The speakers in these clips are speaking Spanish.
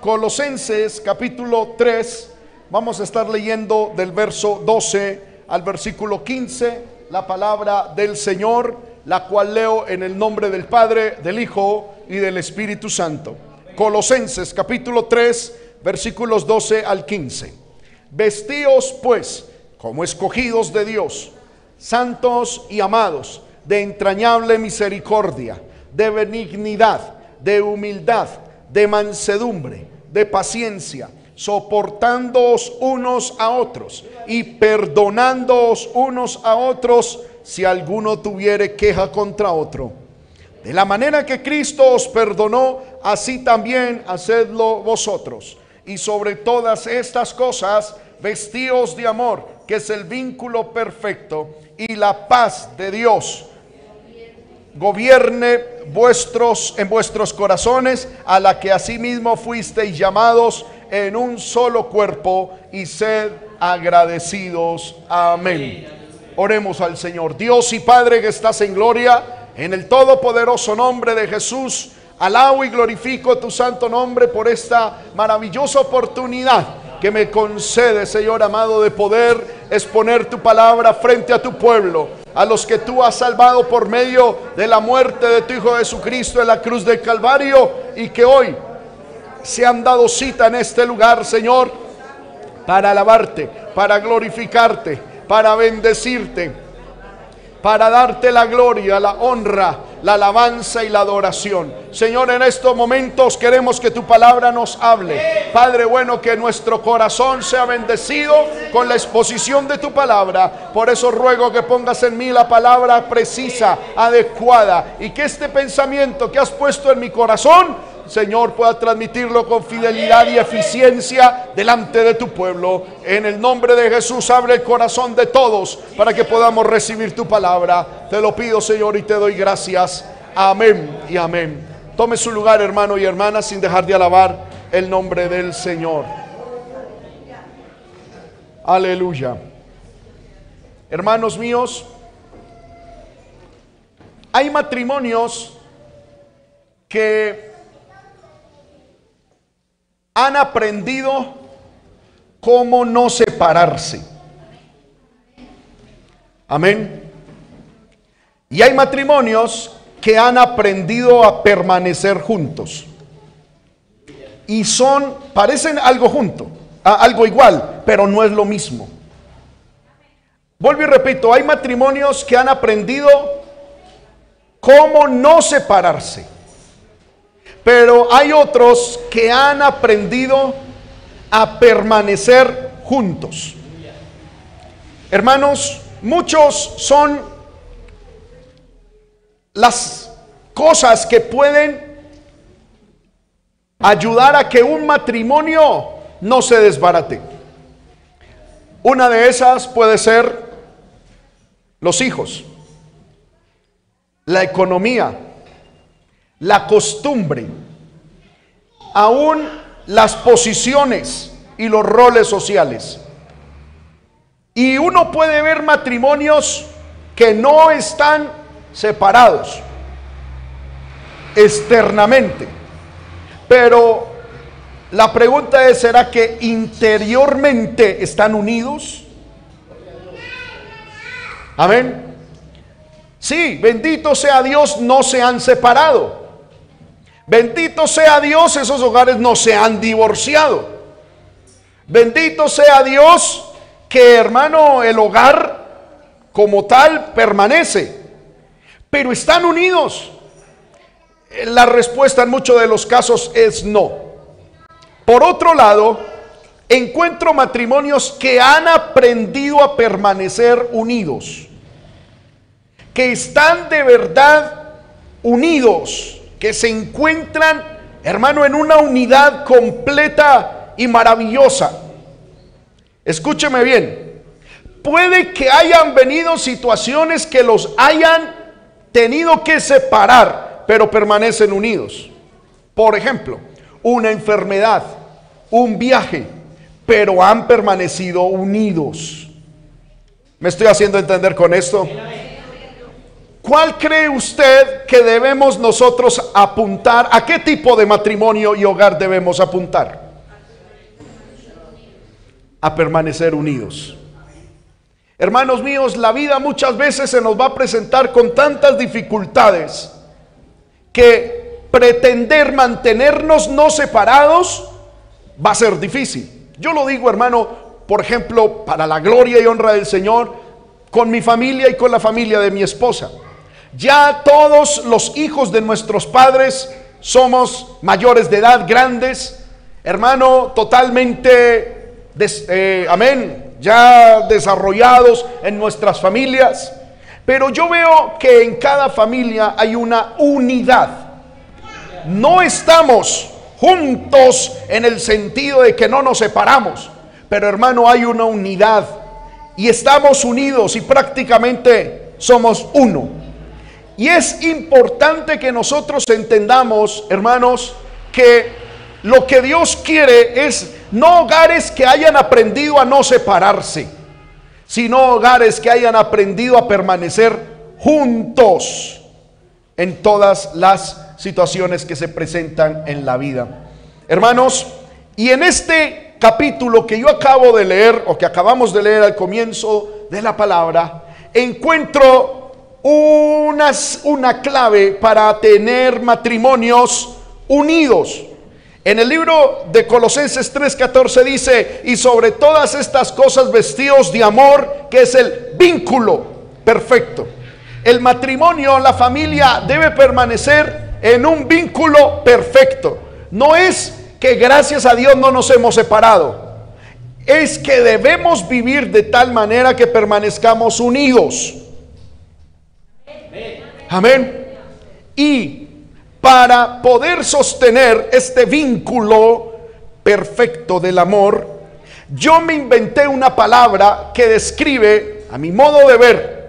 Colosenses capítulo 3, vamos a estar leyendo del verso 12 al versículo 15 la palabra del Señor, la cual leo en el nombre del Padre, del Hijo y del Espíritu Santo. Colosenses capítulo 3, versículos 12 al 15. Vestíos pues como escogidos de Dios, santos y amados, de entrañable misericordia, de benignidad, de humildad, de mansedumbre, de paciencia, soportándoos unos a otros y perdonándoos unos a otros si alguno tuviere queja contra otro. De la manera que Cristo os perdonó, así también hacedlo vosotros. Y sobre todas estas cosas, vestíos de amor, que es el vínculo perfecto, y la paz de Dios gobierne vuestros en vuestros corazones, a la que asimismo fuisteis llamados en un solo cuerpo, y sed agradecidos. Amén. Oremos al Señor. Dios y Padre que estás en gloria, en el todopoderoso nombre de Jesús, alabo y glorifico tu santo nombre por esta maravillosa oportunidad que me concede, Señor amado, de poder exponer tu palabra frente a tu pueblo, a los que tú has salvado por medio de la muerte de tu Hijo Jesucristo en la cruz del Calvario y que hoy se han dado cita en este lugar, Señor, para alabarte, para glorificarte, para bendecirte, para darte la gloria, la honra la alabanza y la adoración. Señor, en estos momentos queremos que tu palabra nos hable. Padre bueno, que nuestro corazón sea bendecido con la exposición de tu palabra. Por eso ruego que pongas en mí la palabra precisa, adecuada, y que este pensamiento que has puesto en mi corazón Señor, pueda transmitirlo con fidelidad y eficiencia delante de tu pueblo. En el nombre de Jesús, abre el corazón de todos para que podamos recibir tu palabra. Te lo pido, Señor, y te doy gracias. Amén y amén. Tome su lugar, hermano y hermana, sin dejar de alabar el nombre del Señor. Aleluya. Hermanos míos, hay matrimonios que han aprendido cómo no separarse. Amén. Y hay matrimonios que han aprendido a permanecer juntos. Y son, parecen algo junto, algo igual, pero no es lo mismo. Vuelvo y repito, hay matrimonios que han aprendido cómo no separarse. Pero hay otros que han aprendido a permanecer juntos. Hermanos, muchos son las cosas que pueden ayudar a que un matrimonio no se desbarate. Una de esas puede ser los hijos, la economía, la costumbre, aún las posiciones y los roles sociales. Y uno puede ver matrimonios que no están separados externamente. Pero la pregunta es, ¿será que interiormente están unidos? Amén. Sí, bendito sea Dios, no se han separado. Bendito sea Dios, esos hogares no se han divorciado. Bendito sea Dios que hermano, el hogar como tal permanece. Pero están unidos. La respuesta en muchos de los casos es no. Por otro lado, encuentro matrimonios que han aprendido a permanecer unidos. Que están de verdad unidos que se encuentran, hermano, en una unidad completa y maravillosa. Escúcheme bien. Puede que hayan venido situaciones que los hayan tenido que separar, pero permanecen unidos. Por ejemplo, una enfermedad, un viaje, pero han permanecido unidos. ¿Me estoy haciendo entender con esto? ¿Cuál cree usted que debemos nosotros apuntar? ¿A qué tipo de matrimonio y hogar debemos apuntar? A permanecer unidos. Hermanos míos, la vida muchas veces se nos va a presentar con tantas dificultades que pretender mantenernos no separados va a ser difícil. Yo lo digo, hermano, por ejemplo, para la gloria y honra del Señor, con mi familia y con la familia de mi esposa. Ya todos los hijos de nuestros padres somos mayores de edad, grandes, hermano, totalmente, eh, amén, ya desarrollados en nuestras familias, pero yo veo que en cada familia hay una unidad. No estamos juntos en el sentido de que no nos separamos, pero hermano hay una unidad y estamos unidos y prácticamente somos uno. Y es importante que nosotros entendamos, hermanos, que lo que Dios quiere es no hogares que hayan aprendido a no separarse, sino hogares que hayan aprendido a permanecer juntos en todas las situaciones que se presentan en la vida. Hermanos, y en este capítulo que yo acabo de leer o que acabamos de leer al comienzo de la palabra, encuentro unas, una clave para tener matrimonios unidos. En el libro de Colosenses 3:14 dice, y sobre todas estas cosas vestidos de amor, que es el vínculo perfecto. El matrimonio, la familia debe permanecer en un vínculo perfecto. No es que gracias a Dios no nos hemos separado. Es que debemos vivir de tal manera que permanezcamos unidos. Amén. Y para poder sostener este vínculo perfecto del amor, yo me inventé una palabra que describe, a mi modo de ver,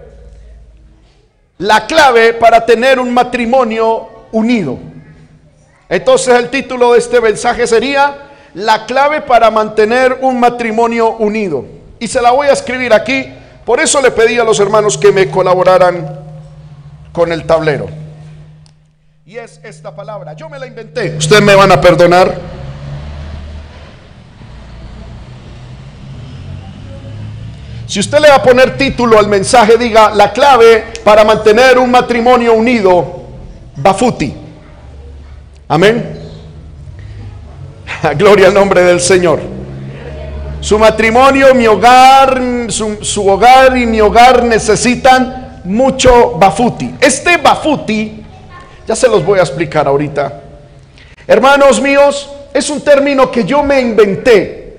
la clave para tener un matrimonio unido. Entonces el título de este mensaje sería La clave para mantener un matrimonio unido. Y se la voy a escribir aquí. Por eso le pedí a los hermanos que me colaboraran con el tablero. Y es esta palabra. Yo me la inventé. Ustedes me van a perdonar. Si usted le va a poner título al mensaje, diga la clave para mantener un matrimonio unido, Bafuti. Amén. Gloria al nombre del Señor. Su matrimonio, mi hogar, su, su, hogar y mi hogar necesitan mucho bafuti. Este bafuti ya se los voy a explicar ahorita. Hermanos míos, es un término que yo me inventé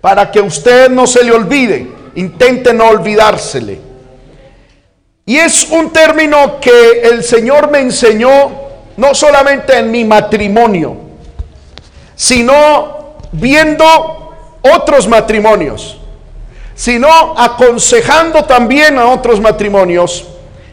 para que usted no se le olvide. Intente no olvidársele. Y es un término que el Señor me enseñó no solamente en mi matrimonio, sino viendo otros matrimonios, sino aconsejando también a otros matrimonios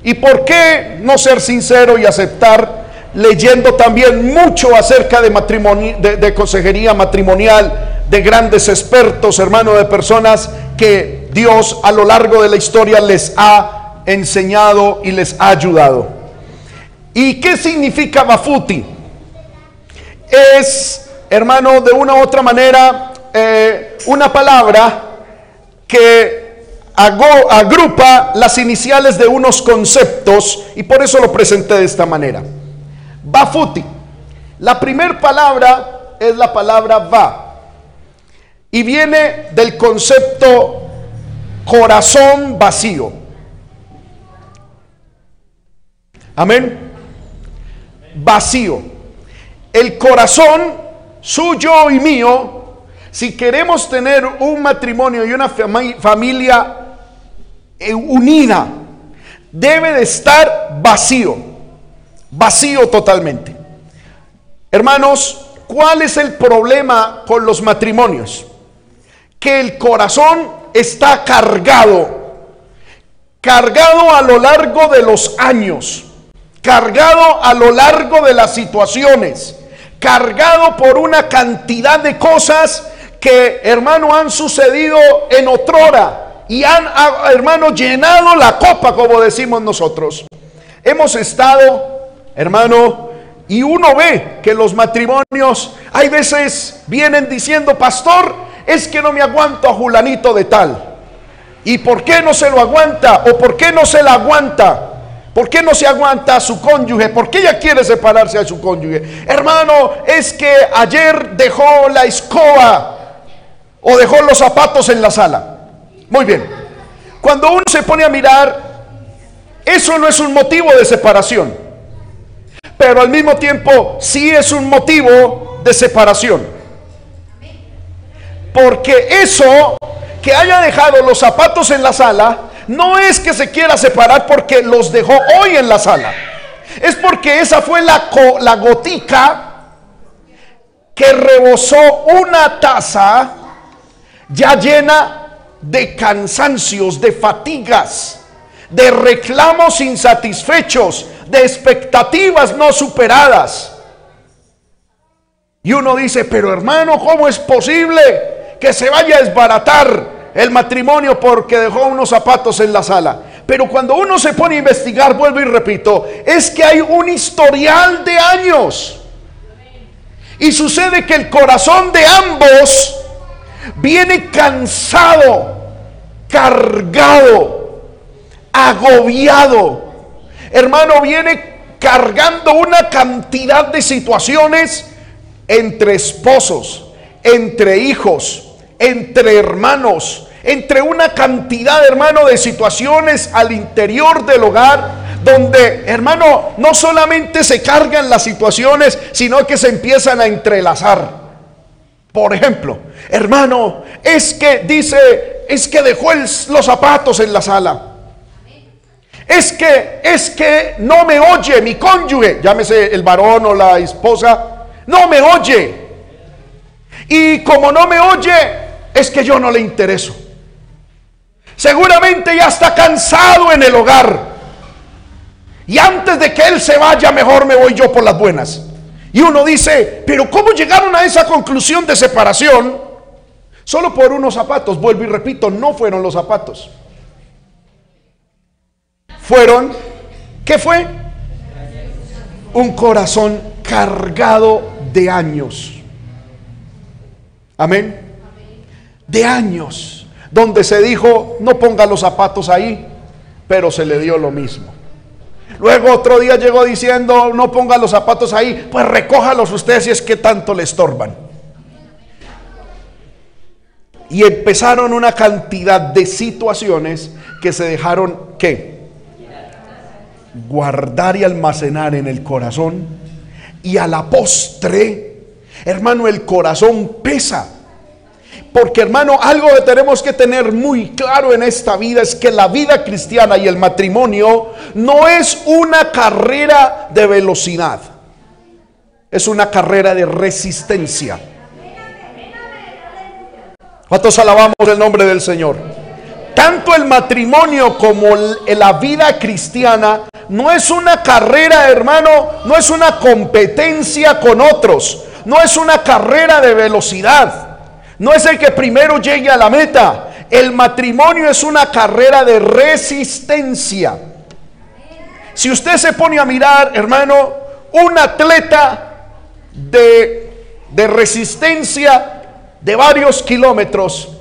¿Y por qué no ser sincero y aceptar leyendo también mucho acerca de, matrimonio, de, consejería matrimonial, de grandes expertos, hermanos, de personas que Dios a lo largo de la historia les ha enseñado y les ha ayudado? ¿Y qué significa Bafuti? Es, hermano, de una u otra manera, eh, una palabra que agrupa las iniciales de unos conceptos y por eso lo presenté de esta manera. Bafuti. La primera palabra es la palabra va y viene del concepto corazón vacío. Amén. Vacío. El corazón suyo y mío, si queremos tener un matrimonio y una familia eh, unida, debe de estar vacío, vacío totalmente. Hermanos, ¿cuál es el problema con los matrimonios? Que el corazón está cargado, cargado a lo largo de los años, cargado a lo largo de las situaciones, cargado por una cantidad de cosas que, hermano, han sucedido en otrora y han, hermano, llenado la copa, como decimos nosotros. Hemos estado, hermano, y uno ve que los matrimonios, hay veces vienen diciendo, pastor, es que no me aguanto a Julanito de tal. ¿Y por qué no se lo aguanta? ¿O por qué no se la aguanta? ¿Por qué no se aguanta a su cónyuge? ¿Por qué ella quiere separarse a su cónyuge? Hermano, es que ayer dejó la escoba o dejó los zapatos en la sala. Muy bien. Cuando uno se pone a mirar, eso no es un motivo de separación. Pero al mismo tiempo sí es un motivo de separación. Porque eso que haya dejado los zapatos en la sala, no es que se quiera separar porque los dejó hoy en la sala. Es porque esa fue la, la gotica que rebosó una taza ya llena de cansancios, de fatigas, de reclamos insatisfechos, de expectativas no superadas. Y uno dice, pero hermano, ¿cómo es posible? que se vaya a desbaratar el matrimonio porque dejó unos zapatos en la sala. Pero cuando uno se pone a investigar, vuelvo y repito, es que hay un historial de años. Y sucede que el corazón de ambos viene cansado, cargado, agobiado. Hermano, viene cargando una cantidad de situaciones entre esposos, entre hijos, entre hermanos, entre una cantidad, hermano, de situaciones al interior del hogar, donde, hermano, no solamente se cargan las situaciones, sino que se empiezan a entrelazar. Por ejemplo, hermano, es que dice, es que dejó los zapatos en la sala. Es que, es que no me oye mi cónyuge, llámese el varón o la esposa, no me oye. Y como no me oye, es que yo no le intereso. Seguramente ya está cansado en el hogar. Y antes de que él se vaya, mejor me voy yo por las buenas. Y uno dice, pero ¿cómo llegaron a esa conclusión de separación? Solo por unos zapatos. Vuelvo y repito, no fueron los zapatos. Fueron, ¿qué fue? Un corazón cargado de años. Amén de años, donde se dijo, no ponga los zapatos ahí, pero se le dio lo mismo. Luego otro día llegó diciendo, no ponga los zapatos ahí, pues recójalos ustedes si es que tanto le estorban. Y empezaron una cantidad de situaciones que se dejaron, ¿qué? Guardar y almacenar en el corazón. Y a la postre, hermano, el corazón pesa porque hermano, algo que tenemos que tener muy claro en esta vida es que la vida cristiana y el matrimonio no es una carrera de velocidad, es una carrera de resistencia. ¿Cuántos alabamos el nombre del Señor? Tanto el matrimonio como la vida cristiana no es una carrera, hermano, no es una competencia con otros, no es una carrera de velocidad. No es el que primero llegue a la meta. El matrimonio es una carrera de resistencia. Si usted se pone a mirar, hermano, un atleta de, de resistencia de varios kilómetros,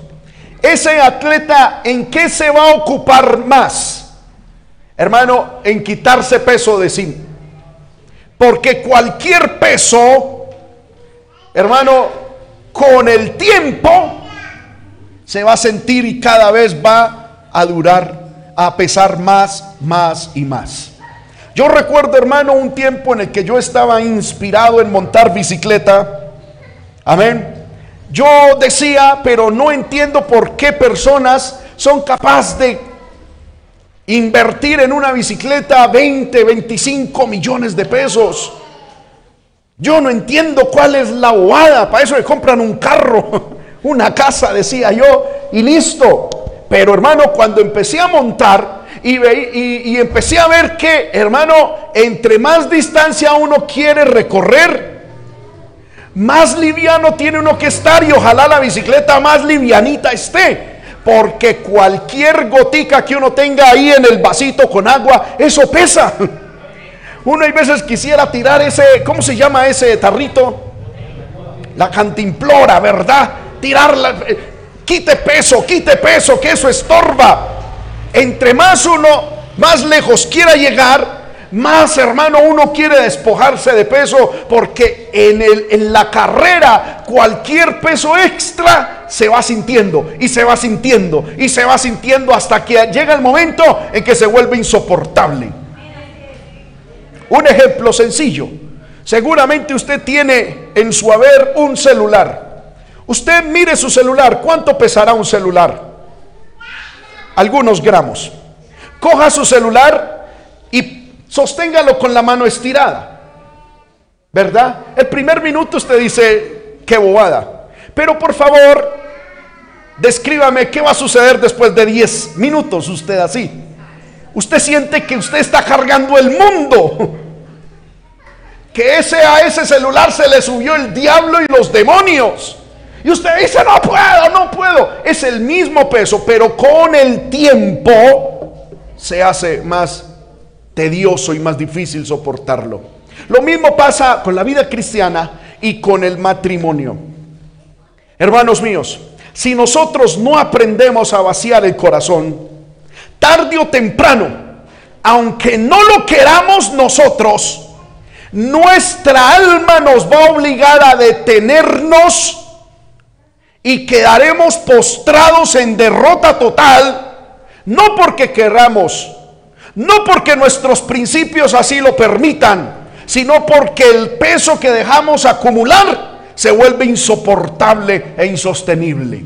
ese atleta en qué se va a ocupar más? Hermano, en quitarse peso de sí. Porque cualquier peso, hermano, con el tiempo se va a sentir y cada vez va a durar, a pesar más, más y más. Yo recuerdo, hermano, un tiempo en el que yo estaba inspirado en montar bicicleta. Amén. Yo decía, pero no entiendo por qué personas son capaces de invertir en una bicicleta 20, 25 millones de pesos. Yo no entiendo cuál es la bobada. Para eso le compran un carro, una casa, decía yo, y listo. Pero hermano, cuando empecé a montar y, y, empecé a ver que, hermano, entre más distancia uno quiere recorrer, más liviano tiene uno que estar y ojalá la bicicleta más livianita esté. Porque cualquier gotica que uno tenga ahí en el vasito con agua, eso pesa. Uno hay veces quisiera tirar ese, ¿cómo se llama ese tarrito? La cantimplora, ¿verdad? Tirarla, eh, quite peso, quite peso, que eso estorba. Entre más uno, más lejos quiera llegar, más hermano uno quiere despojarse de peso porque en, el, en la carrera cualquier peso extra se va sintiendo y se va sintiendo y se va sintiendo hasta que llega el momento en que se vuelve insoportable. Un ejemplo sencillo. Seguramente usted tiene en su haber un celular. Usted mire su celular. ¿Cuánto pesará un celular? Algunos gramos. Coja su celular y sosténgalo con la mano estirada. ¿Verdad? El primer minuto usted dice, qué bobada. Pero por favor, descríbame qué va a suceder después de 10 minutos usted así. Usted siente que usted está cargando el mundo. Que ese a ese celular se le subió el diablo y los demonios. Y usted dice, no puedo, no puedo. Es el mismo peso, pero con el tiempo se hace más tedioso y más difícil soportarlo. Lo mismo pasa con la vida cristiana y con el matrimonio. Hermanos míos, si nosotros no aprendemos a vaciar el corazón, tarde o temprano, aunque no lo queramos nosotros, nuestra alma nos va a obligar a detenernos y quedaremos postrados en derrota total, no porque queramos, no porque nuestros principios así lo permitan, sino porque el peso que dejamos acumular se vuelve insoportable e insostenible.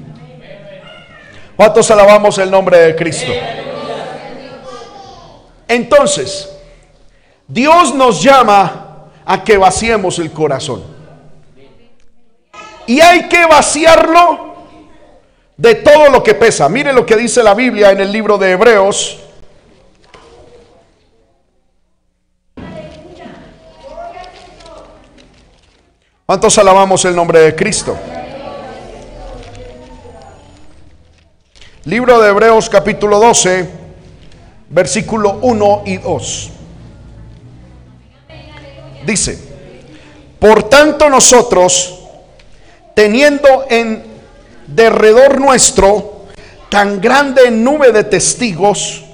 ¿Cuántos alabamos el nombre de Cristo? Entonces, Dios nos llama a que vaciemos el corazón. Y hay que vaciarlo de todo lo que pesa. Mire lo que dice la Biblia en el libro de Hebreos. ¿Cuántos alabamos el nombre de Cristo? Libro de Hebreos capítulo 12, versículo 1 y 2. Dice, por tanto nosotros, teniendo en derredor nuestro tan grande nube de testigos,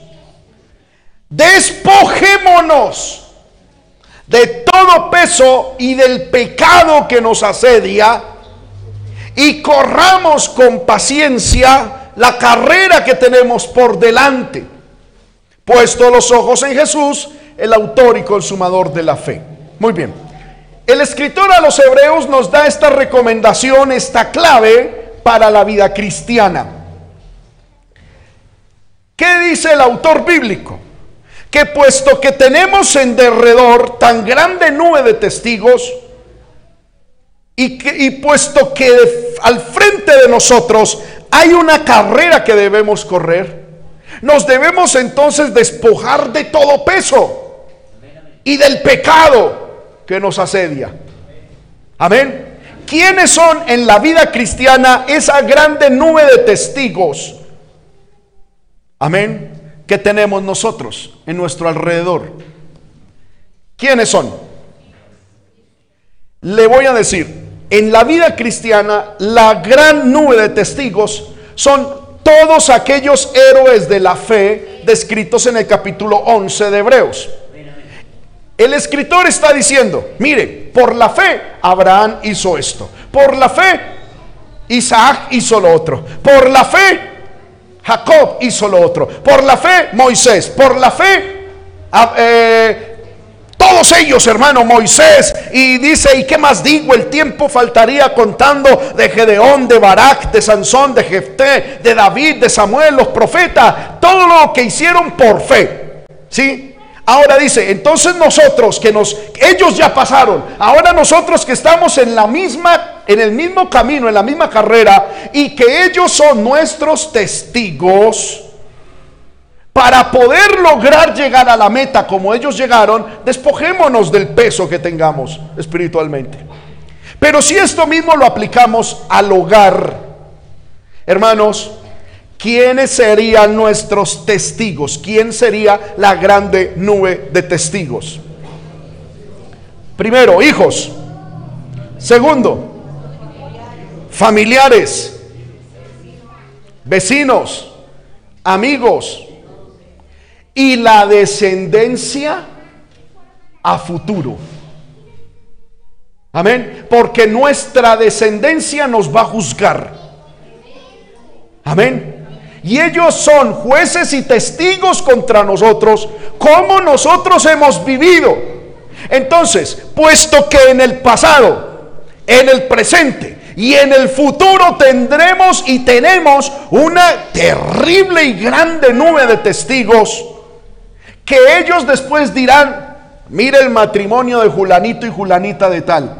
despojémonos de todo peso y del pecado que nos asedia y corramos con paciencia la carrera que tenemos por delante, puesto los ojos en Jesús, el autor y consumador de la fe. Muy bien. El escritor a los hebreos nos da esta recomendación, esta clave para la vida cristiana. ¿Qué dice el autor bíblico? Que puesto que tenemos en derredor tan grande nube de testigos, y, que, y puesto que al frente de nosotros hay una carrera que debemos correr, nos debemos entonces despojar de todo peso y del pecado que nos asedia. Amén. ¿Quiénes son en la vida cristiana esa grande nube de testigos? Amén. Que tenemos nosotros en nuestro alrededor. ¿Quiénes son? Le voy a decir, en la vida cristiana la gran nube de testigos son todos aquellos héroes de la fe descritos en el capítulo 11 de Hebreos. El escritor está diciendo, mire, por la fe Abraham hizo esto, por la fe Isaac hizo lo otro, por la fe Jacob hizo lo otro, por la fe Moisés, por la fe ah, eh, todos ellos, hermano Moisés, y dice, ¿y qué más digo? El tiempo faltaría contando de Gedeón, de Barak, de Sansón, de Jefté, de David, de Samuel, los profetas, todo lo que hicieron por fe. ¿Sí? Ahora dice, entonces nosotros que nos, ellos ya pasaron, ahora nosotros que estamos en la misma, en el mismo camino, en la misma carrera, y que ellos son nuestros testigos, para poder lograr llegar a la meta como ellos llegaron, despojémonos del peso que tengamos espiritualmente. Pero si esto mismo lo aplicamos al hogar, hermanos, ¿Quiénes serían nuestros testigos? ¿Quién sería la grande nube de testigos? Primero, hijos. Segundo, familiares, vecinos, amigos y la descendencia a futuro. Amén. Porque nuestra descendencia nos va a juzgar. Amén. Y ellos son jueces y testigos contra nosotros, como nosotros hemos vivido. Entonces, puesto que en el pasado, en el presente y en el futuro tendremos y tenemos una terrible y grande nube de testigos, que ellos después dirán, mire el matrimonio de Julanito y Julanita de tal.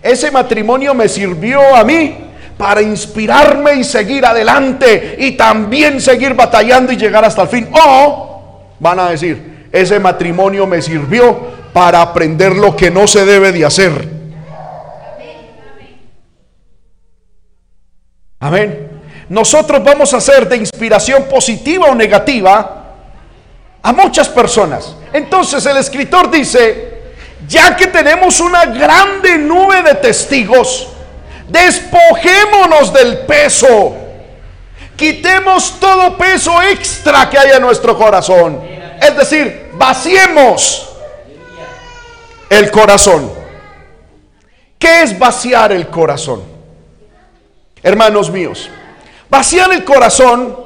Ese matrimonio me sirvió a mí para inspirarme y seguir adelante y también seguir batallando y llegar hasta el fin. O van a decir, ese matrimonio me sirvió para aprender lo que no se debe de hacer. Amén. Nosotros vamos a ser de inspiración positiva o negativa a muchas personas. Entonces el escritor dice, ya que tenemos una grande nube de testigos, Despojémonos del peso. Quitemos todo peso extra que hay en nuestro corazón. Es decir, vaciemos el corazón. ¿Qué es vaciar el corazón? Hermanos míos, vaciar el corazón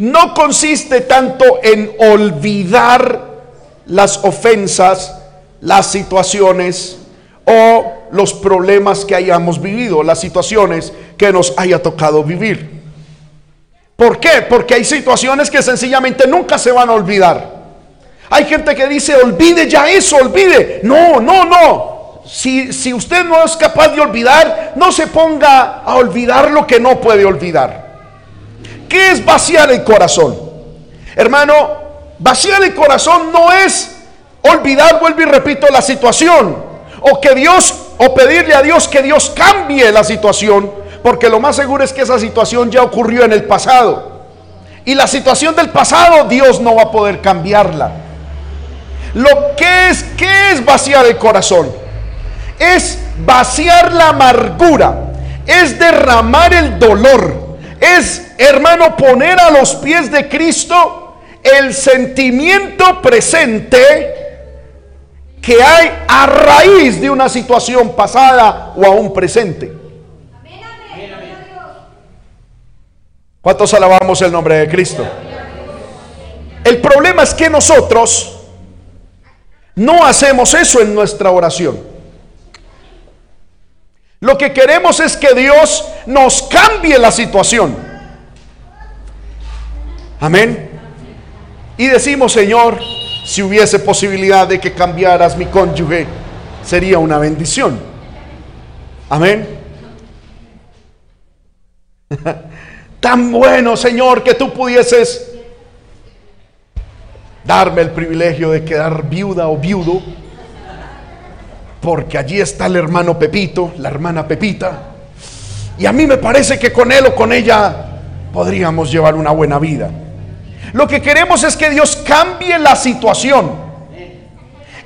no consiste tanto en olvidar las ofensas, las situaciones, o los problemas que hayamos vivido, las situaciones que nos haya tocado vivir. ¿Por qué? Porque hay situaciones que sencillamente nunca se van a olvidar. Hay gente que dice, olvide ya eso, olvide. No, no, no. Si, si usted no es capaz de olvidar, no se ponga a olvidar lo que no puede olvidar. ¿Qué es vaciar el corazón? Hermano, vaciar el corazón no es olvidar, vuelvo y repito, la situación o que Dios, o pedirle a Dios que Dios cambie la situación, porque lo más seguro es que esa situación ya ocurrió en el pasado. Y la situación del pasado Dios no va a poder cambiarla. Lo que es, ¿qué es vaciar el corazón? Es vaciar la amargura, es derramar el dolor, es, hermano, poner a los pies de Cristo el sentimiento presente que hay a raíz de una situación pasada o aún presente. ¿Cuántos alabamos el nombre de Cristo? El problema es que nosotros no hacemos eso en nuestra oración. Lo que queremos es que Dios nos cambie la situación. Amén. Y decimos, Señor, si hubiese posibilidad de que cambiaras mi cónyuge, sería una bendición. Amén. Tan bueno, Señor, que tú pudieses darme el privilegio de quedar viuda o viudo, porque allí está el hermano Pepito, la hermana Pepita, y a mí me parece que con él o con ella podríamos llevar una buena vida. Lo que queremos es que Dios cambie la situación.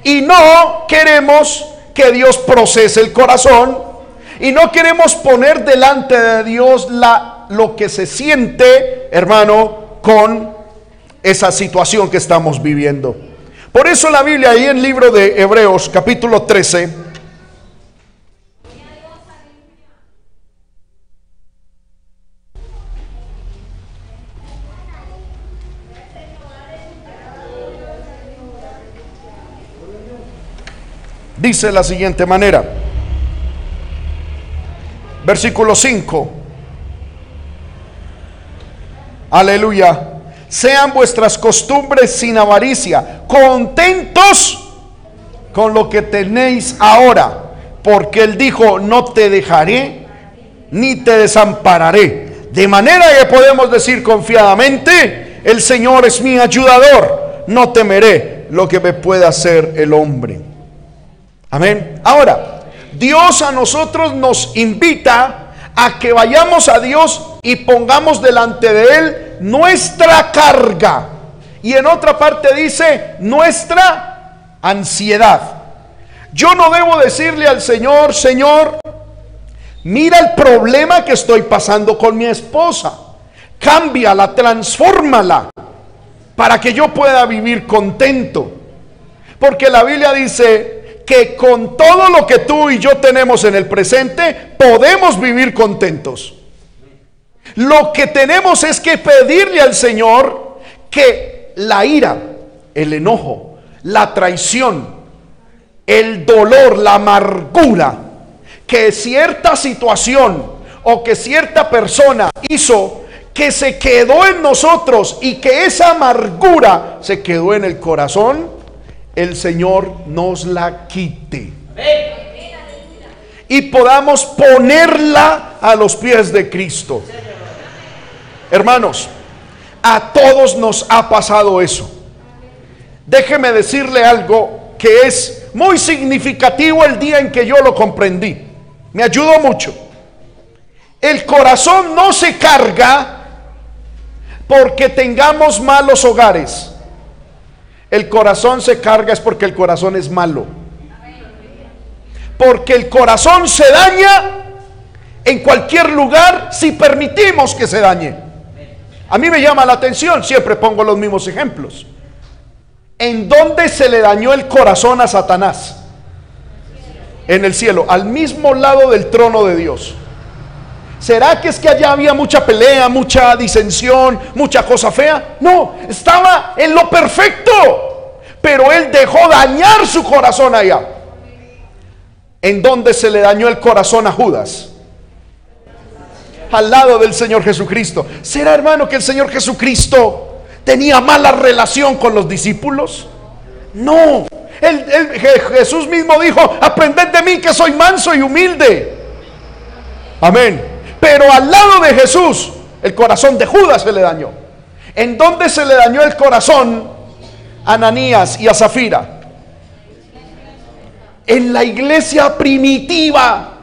Y no queremos que Dios procese el corazón. Y no queremos poner delante de Dios la, lo que se siente, hermano, con esa situación que estamos viviendo. Por eso la Biblia ahí en el libro de Hebreos capítulo 13 dice la siguiente manera. Versículo 5. Aleluya. Sean vuestras costumbres sin avaricia, contentos con lo que tenéis ahora, porque Él dijo, no te dejaré ni te desampararé. De manera que podemos decir confiadamente, el Señor es mi ayudador, no temeré lo que me pueda hacer el hombre. Amén. Ahora, Dios a nosotros nos invita a que vayamos a Dios y pongamos delante de Él nuestra carga. Y en otra parte dice nuestra ansiedad. Yo no debo decirle al Señor, Señor, mira el problema que estoy pasando con mi esposa. Cámbiala, transfórmala para que yo pueda vivir contento. Porque la Biblia dice que con todo lo que tú y yo tenemos en el presente, podemos vivir contentos. Lo que tenemos es que pedirle al Señor que la ira, el enojo, la traición, el dolor, la amargura que cierta situación o que cierta persona hizo que se quedó en nosotros y que esa amargura se quedó en el corazón, el Señor nos la quite. Y podamos ponerla a los pies de Cristo. Hermanos, a todos nos ha pasado eso. Déjeme decirle algo que es muy significativo el día en que yo lo comprendí. Me ayudó mucho. El corazón no se carga porque tengamos malos hogares. El corazón se carga es porque el corazón es malo. Porque el corazón se daña en cualquier lugar si permitimos que se dañe. A mí me llama la atención, siempre pongo los mismos ejemplos. ¿En dónde se le dañó el corazón a Satanás? En el cielo, al mismo lado del trono de Dios. ¿Será que es que allá había mucha pelea, mucha disensión, mucha cosa fea? No, estaba en lo perfecto. Pero él dejó dañar su corazón allá. ¿En dónde se le dañó el corazón a Judas? Al lado del Señor Jesucristo. ¿Será hermano que el Señor Jesucristo tenía mala relación con los discípulos? No. Jesús mismo dijo, aprended de mí que soy manso y humilde. Amén. Pero al lado de Jesús, el corazón de Judas se le dañó. ¿En dónde se le dañó el corazón a Ananías y a Zafira? En la iglesia primitiva,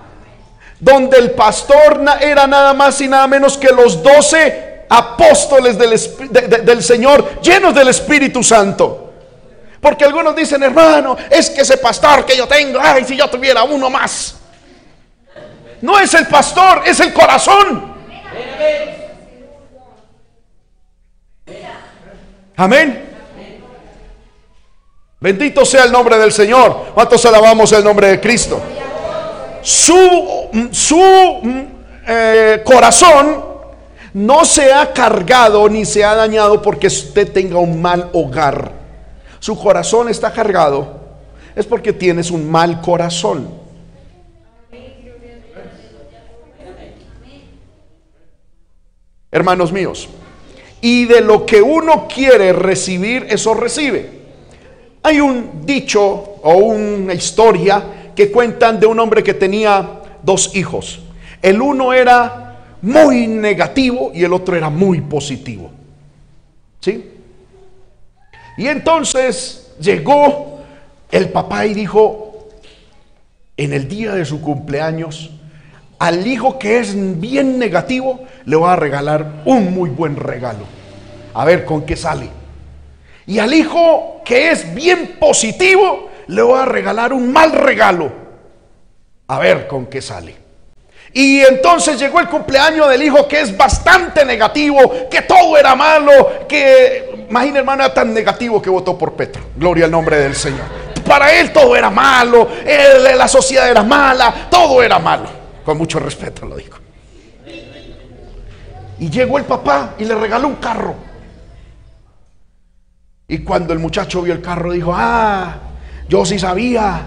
donde el pastor era nada más y nada menos que los doce apóstoles del, del Señor, llenos del Espíritu Santo. Porque algunos dicen, hermano, es que ese pastor que yo tengo, ay, si yo tuviera uno más. No es el pastor, es el corazón. Amén. Bendito sea el nombre del Señor. ¿Cuántos alabamos el nombre de Cristo? Su, su eh, corazón no se ha cargado ni se ha dañado porque usted tenga un mal hogar. Su corazón está cargado es porque tienes un mal corazón. hermanos míos. Y de lo que uno quiere recibir, eso recibe. Hay un dicho o una historia que cuentan de un hombre que tenía dos hijos. El uno era muy negativo y el otro era muy positivo. ¿Sí? Y entonces llegó el papá y dijo, en el día de su cumpleaños, al hijo que es bien negativo, le va a regalar un muy buen regalo. A ver con qué sale. Y al hijo que es bien positivo, le va a regalar un mal regalo. A ver con qué sale. Y entonces llegó el cumpleaños del hijo que es bastante negativo, que todo era malo, que, imagina hermano, era tan negativo que votó por Petro. Gloria al nombre del Señor. Para él todo era malo, la sociedad era mala, todo era malo. Con mucho respeto lo digo. Y llegó el papá y le regaló un carro. Y cuando el muchacho vio el carro dijo, ah, yo sí sabía.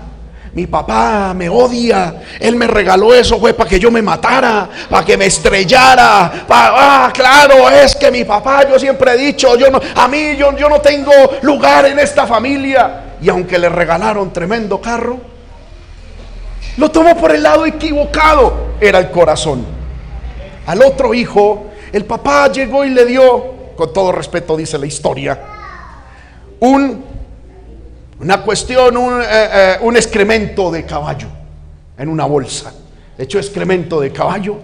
Mi papá me odia. Él me regaló eso, fue para que yo me matara, para que me estrellara. ah, claro, es que mi papá, yo siempre he dicho, yo no, a mí yo, yo no tengo lugar en esta familia. Y aunque le regalaron tremendo carro, lo tomó por el lado equivocado, era el corazón. Al otro hijo, el papá llegó y le dio, con todo respeto dice la historia, un, una cuestión, un, eh, eh, un excremento de caballo en una bolsa. Hecho excremento de caballo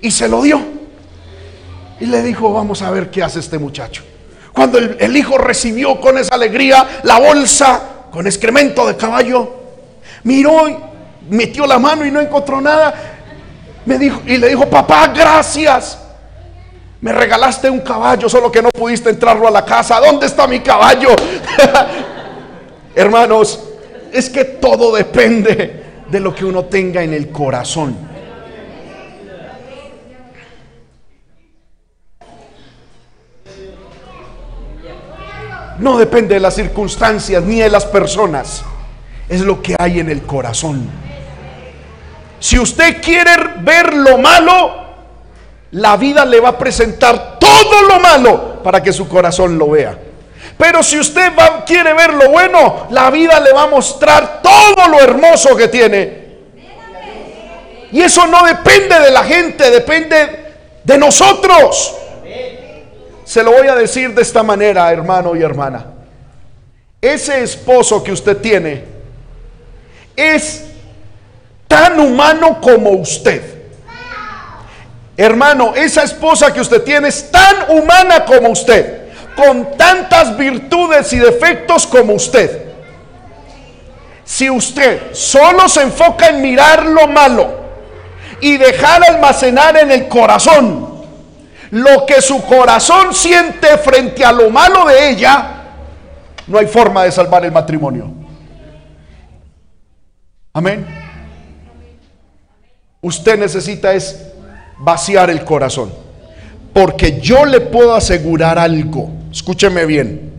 y se lo dio. Y le dijo, vamos a ver qué hace este muchacho. Cuando el, el hijo recibió con esa alegría la bolsa con excremento de caballo, Miró, metió la mano y no encontró nada. Me dijo, y le dijo, papá, gracias. Me regalaste un caballo, solo que no pudiste entrarlo a la casa. ¿Dónde está mi caballo? Hermanos, es que todo depende de lo que uno tenga en el corazón. No depende de las circunstancias ni de las personas. Es lo que hay en el corazón. Si usted quiere ver lo malo, la vida le va a presentar todo lo malo para que su corazón lo vea. Pero si usted quiere ver lo bueno, la vida le va a mostrar todo lo hermoso que tiene. Y eso no depende de la gente, depende de nosotros. Se lo voy a decir de esta manera, hermano y hermana. Ese esposo que usted tiene es tan humano como usted. Hermano, esa esposa que usted tiene es tan humana como usted, con tantas virtudes y defectos como usted. Si usted solo se enfoca en mirar lo malo y dejar almacenar en el corazón lo que su corazón siente frente a lo malo de ella, no hay forma de salvar el matrimonio. Amén. Usted necesita es vaciar el corazón. Porque yo le puedo asegurar algo. Escúcheme bien.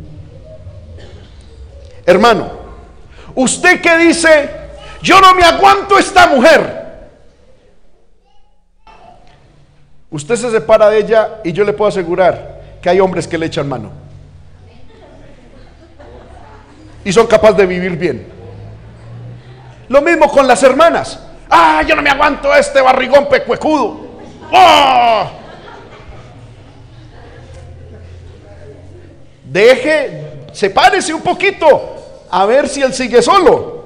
Hermano, usted que dice, yo no me aguanto esta mujer. Usted se separa de ella y yo le puedo asegurar que hay hombres que le echan mano. Y son capaces de vivir bien. Lo mismo con las hermanas. Ah, yo no me aguanto este barrigón pecuecudo. ¡Oh! Deje, sepárese un poquito a ver si él sigue solo.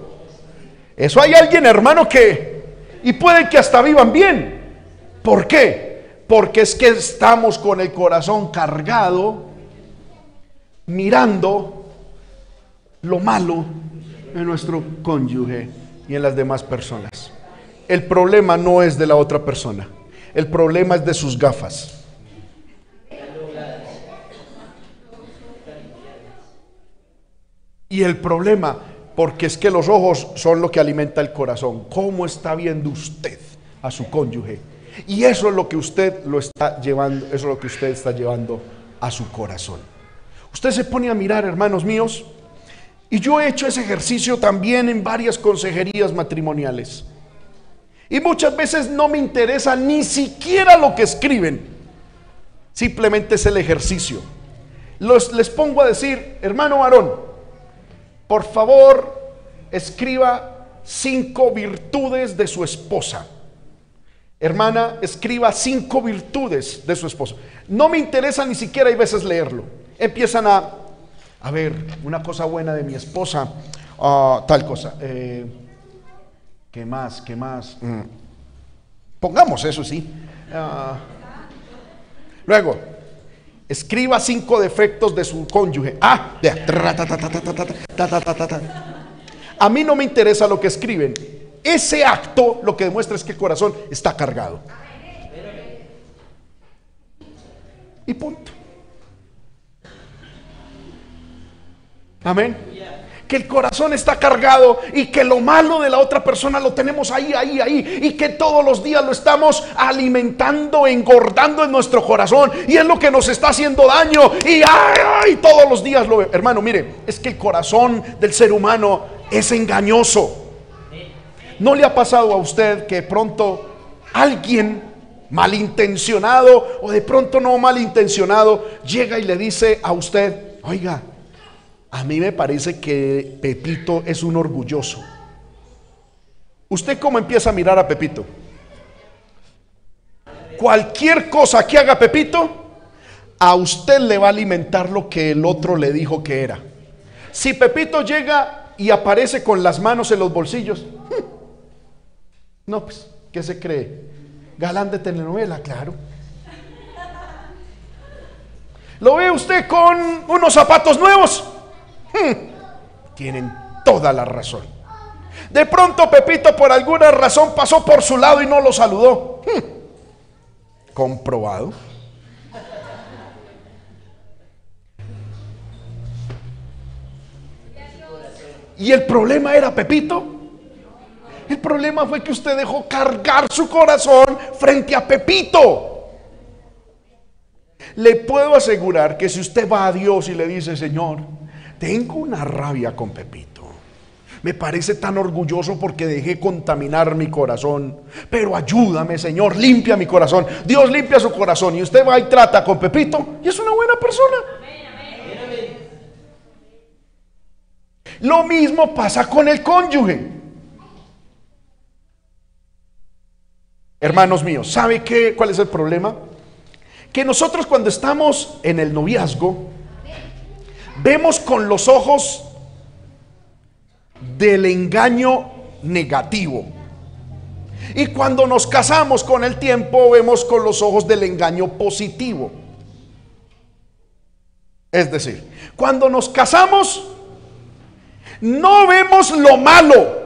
Eso hay alguien, hermano, que, y puede que hasta vivan bien. ¿Por qué? Porque es que estamos con el corazón cargado, mirando lo malo en nuestro cónyuge y en las demás personas. El problema no es de la otra persona, el problema es de sus gafas. Y el problema, porque es que los ojos son lo que alimenta el corazón. ¿Cómo está viendo usted a su cónyuge? Y eso es lo que usted lo está llevando, eso es lo que usted está llevando a su corazón. Usted se pone a mirar, hermanos míos, y yo he hecho ese ejercicio también en varias consejerías matrimoniales. Y muchas veces no me interesa ni siquiera lo que escriben. Simplemente es el ejercicio. Les pongo a decir, hermano varón, por favor, escriba cinco virtudes de su esposa. Hermana, escriba cinco virtudes de su esposo. No me interesa ni siquiera hay veces leerlo. Empiezan a, a ver, una cosa buena de mi esposa, ah, tal cosa. Eh, ¿Qué más? ¿Qué más? Mm. Pongamos eso, sí. Ah. luego, escriba cinco defectos de su cónyuge. Ah, a mí no me interesa lo que escriben. Ese acto lo que demuestra es que el corazón está cargado. Y punto. Amén. Que el corazón está cargado y que lo malo de la otra persona lo tenemos ahí, ahí, ahí. Y que todos los días lo estamos alimentando, engordando en nuestro corazón. Y es lo que nos está haciendo daño. Y ay, todos los días lo... Hermano, mire, es que el corazón del ser humano es engañoso. ¿No le ha pasado a usted que pronto alguien malintencionado o de pronto no malintencionado llega y le dice a usted, oiga, a mí me parece que Pepito es un orgulloso? ¿Usted cómo empieza a mirar a Pepito? Cualquier cosa que haga Pepito, a usted le va a alimentar lo que el otro le dijo que era. Si Pepito llega y aparece con las manos en los bolsillos, no, pues, ¿qué se cree? Galán de telenovela, claro. ¿Lo ve usted con unos zapatos nuevos? Tienen toda la razón. De pronto Pepito por alguna razón pasó por su lado y no lo saludó. Comprobado. Y el problema era Pepito. El problema fue que usted dejó cargar su corazón frente a Pepito. Le puedo asegurar que si usted va a Dios y le dice, Señor, tengo una rabia con Pepito. Me parece tan orgulloso porque dejé contaminar mi corazón. Pero ayúdame, Señor, limpia mi corazón. Dios limpia su corazón y usted va y trata con Pepito y es una buena persona. Lo mismo pasa con el cónyuge. Hermanos míos, ¿sabe qué, cuál es el problema? Que nosotros cuando estamos en el noviazgo, vemos con los ojos del engaño negativo. Y cuando nos casamos con el tiempo, vemos con los ojos del engaño positivo. Es decir, cuando nos casamos, no vemos lo malo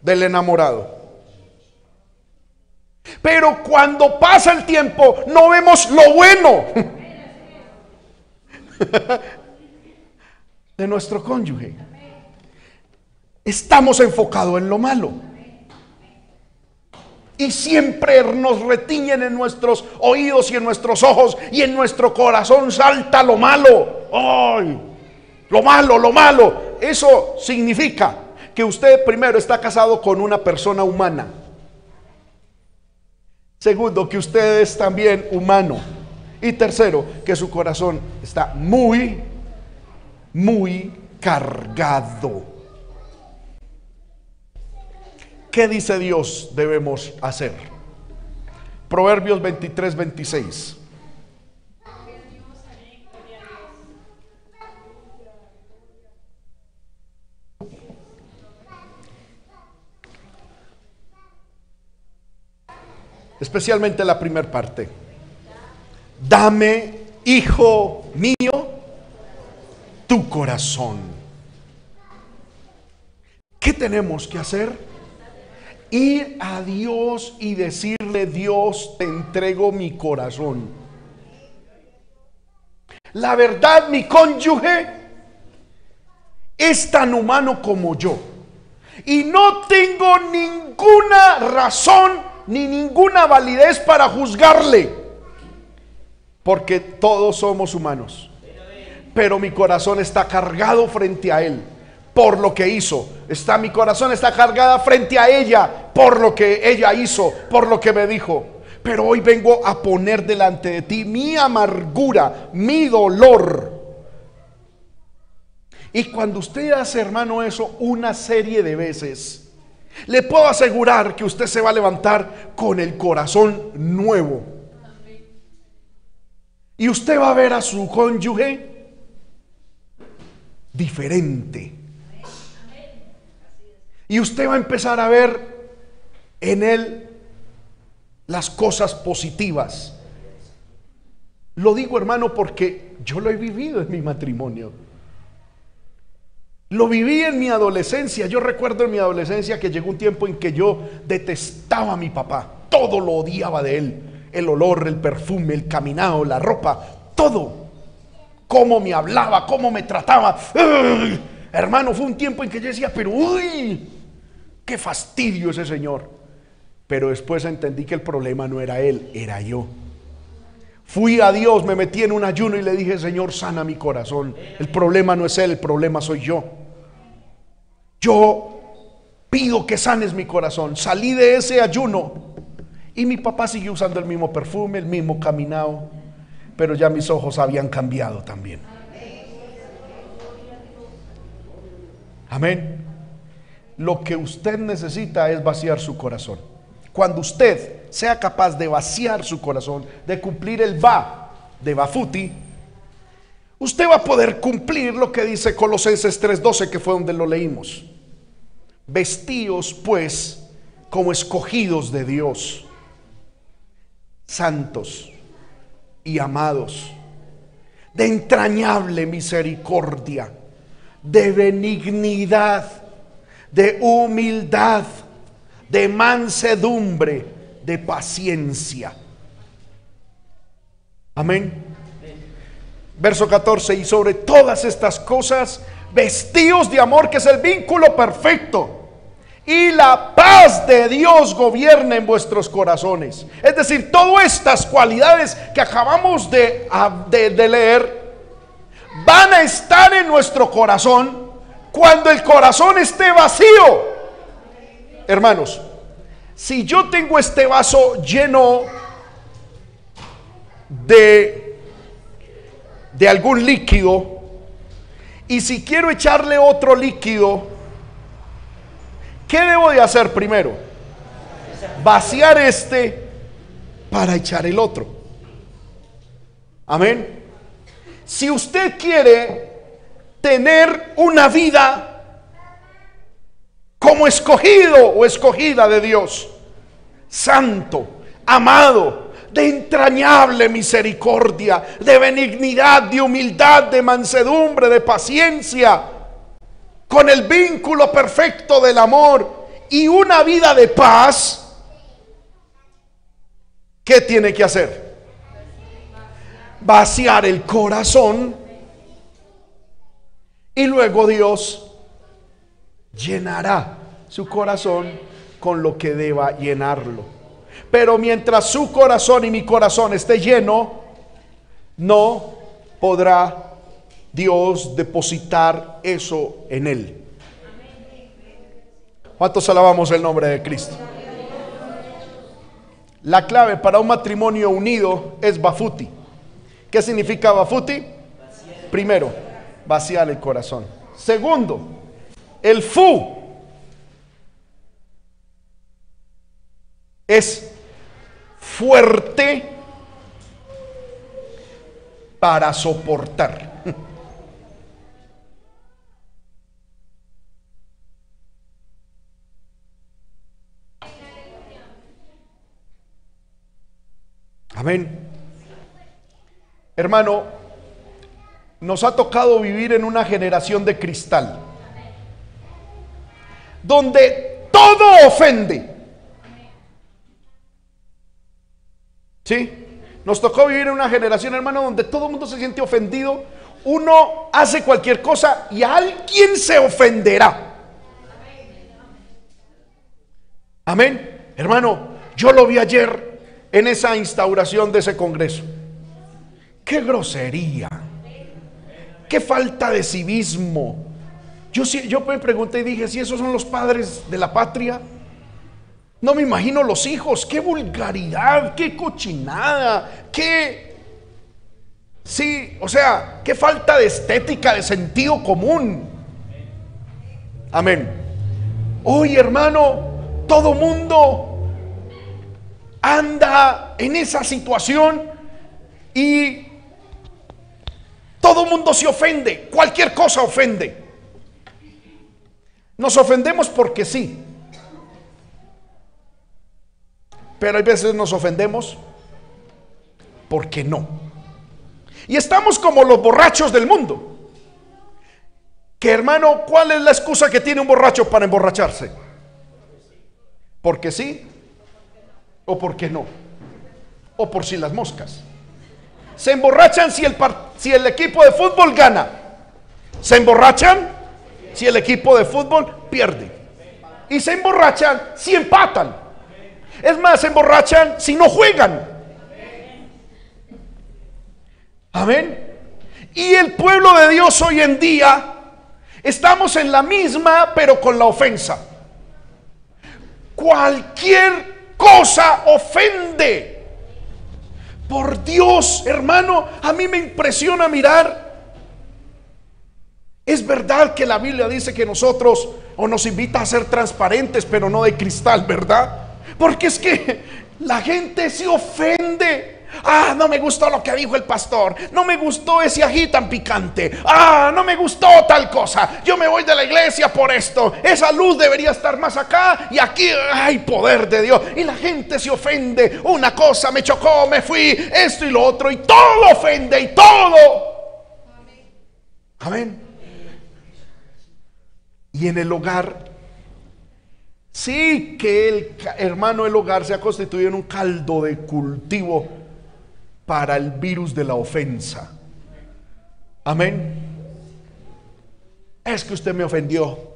del enamorado. Pero cuando pasa el tiempo, no vemos lo bueno de nuestro cónyuge. Estamos enfocados en lo malo. Y siempre nos retiñen en nuestros oídos y en nuestros ojos y en nuestro corazón salta lo malo. ¡Ay! Lo malo, lo malo. Eso significa que usted primero está casado con una persona humana. Segundo, que usted es también humano. Y tercero, que su corazón está muy, muy cargado. ¿Qué dice Dios debemos hacer? Proverbios 23, 26. especialmente la primera parte. Dame, hijo mío, tu corazón. ¿Qué tenemos que hacer? Ir a Dios y decirle, Dios, te entrego mi corazón. La verdad, mi cónyuge es tan humano como yo. Y no tengo ninguna razón ni ninguna validez para juzgarle, porque todos somos humanos. Pero mi corazón está cargado frente a Él por lo que hizo. Está mi corazón está cargada frente a ella por lo que ella hizo, por lo que me dijo. Pero hoy vengo a poner delante de ti mi amargura, mi dolor. Y cuando usted hace, hermano, eso una serie de veces, le puedo asegurar que usted se va a levantar con el corazón nuevo. Y usted va a ver a su cónyuge diferente. Y usted va a empezar a ver en él las cosas positivas. Lo digo hermano porque yo lo he vivido en mi matrimonio. Lo viví en mi adolescencia. Yo recuerdo en mi adolescencia que llegó un tiempo en que yo detestaba a mi papá. Todo lo odiaba de él. El olor, el perfume, el caminado, la ropa, todo. Cómo me hablaba, cómo me trataba. Hermano, fue un tiempo en que yo decía, pero uy, qué fastidio ese señor. Pero después entendí que el problema no era él, era yo. Fui a Dios, me metí en un ayuno y le dije, Señor, sana mi corazón. El problema no es Él, el problema soy yo. Yo pido que sanes mi corazón. Salí de ese ayuno y mi papá siguió usando el mismo perfume, el mismo caminado, pero ya mis ojos habían cambiado también. Amén. Lo que usted necesita es vaciar su corazón. Cuando usted sea capaz de vaciar su corazón, de cumplir el va de Bafuti, usted va a poder cumplir lo que dice Colosenses 3:12, que fue donde lo leímos. Vestíos pues como escogidos de Dios, santos y amados, de entrañable misericordia, de benignidad de humildad, de mansedumbre, de paciencia. Amén. Verso 14, y sobre todas estas cosas, vestidos de amor, que es el vínculo perfecto. Y la paz de Dios gobierna en vuestros corazones. Es decir, todas estas cualidades que acabamos de, de, de leer van a estar en nuestro corazón cuando el corazón esté vacío. Hermanos, si yo tengo este vaso lleno de, de algún líquido y si quiero echarle otro líquido, ¿qué debo de hacer primero? Vaciar este para echar el otro. Amén. Si usted quiere tener una vida como escogido o escogida de Dios, santo, amado, de entrañable misericordia, de benignidad, de humildad, de mansedumbre, de paciencia, con el vínculo perfecto del amor y una vida de paz, ¿qué tiene que hacer? Vaciar el corazón y luego Dios llenará su corazón con lo que deba llenarlo. Pero mientras su corazón y mi corazón esté lleno, no podrá Dios depositar eso en él. ¿Cuántos alabamos el nombre de Cristo? La clave para un matrimonio unido es bafuti. ¿Qué significa bafuti? Primero, vaciar el corazón. Segundo, el fu es fuerte para soportar. Amén. Hermano, nos ha tocado vivir en una generación de cristal donde todo ofende. ¿Sí? Nos tocó vivir en una generación, hermano, donde todo el mundo se siente ofendido. Uno hace cualquier cosa y alguien se ofenderá. Amén. Hermano, yo lo vi ayer en esa instauración de ese congreso. Qué grosería. Qué falta de civismo yo, yo me pregunté y dije, si esos son los padres de la patria, no me imagino los hijos, qué vulgaridad, qué cochinada, qué... Sí, o sea, qué falta de estética, de sentido común. Amén. Hoy, hermano, todo mundo anda en esa situación y todo mundo se ofende, cualquier cosa ofende. Nos ofendemos porque sí. Pero hay veces nos ofendemos porque no. Y estamos como los borrachos del mundo. Que hermano, ¿cuál es la excusa que tiene un borracho para emborracharse? Porque sí o porque no. O por si las moscas. Se emborrachan si el, si el equipo de fútbol gana. Se emborrachan si el equipo de fútbol pierde. Y se emborrachan si empatan. Es más, se emborrachan si no juegan. Amén. Y el pueblo de Dios hoy en día estamos en la misma, pero con la ofensa. Cualquier cosa ofende. Por Dios, hermano, a mí me impresiona mirar es verdad que la Biblia dice que nosotros o nos invita a ser transparentes, pero no de cristal, ¿verdad? Porque es que la gente se ofende. Ah, no me gustó lo que dijo el pastor. No me gustó ese ají tan picante. Ah, no me gustó tal cosa. Yo me voy de la iglesia por esto. Esa luz debería estar más acá y aquí hay poder de Dios. Y la gente se ofende. Una cosa me chocó, me fui, esto y lo otro. Y todo ofende y todo. Amén. Y en el hogar Sí que el hermano el hogar se ha constituido en un caldo de cultivo para el virus de la ofensa. Amén. Es que usted me ofendió.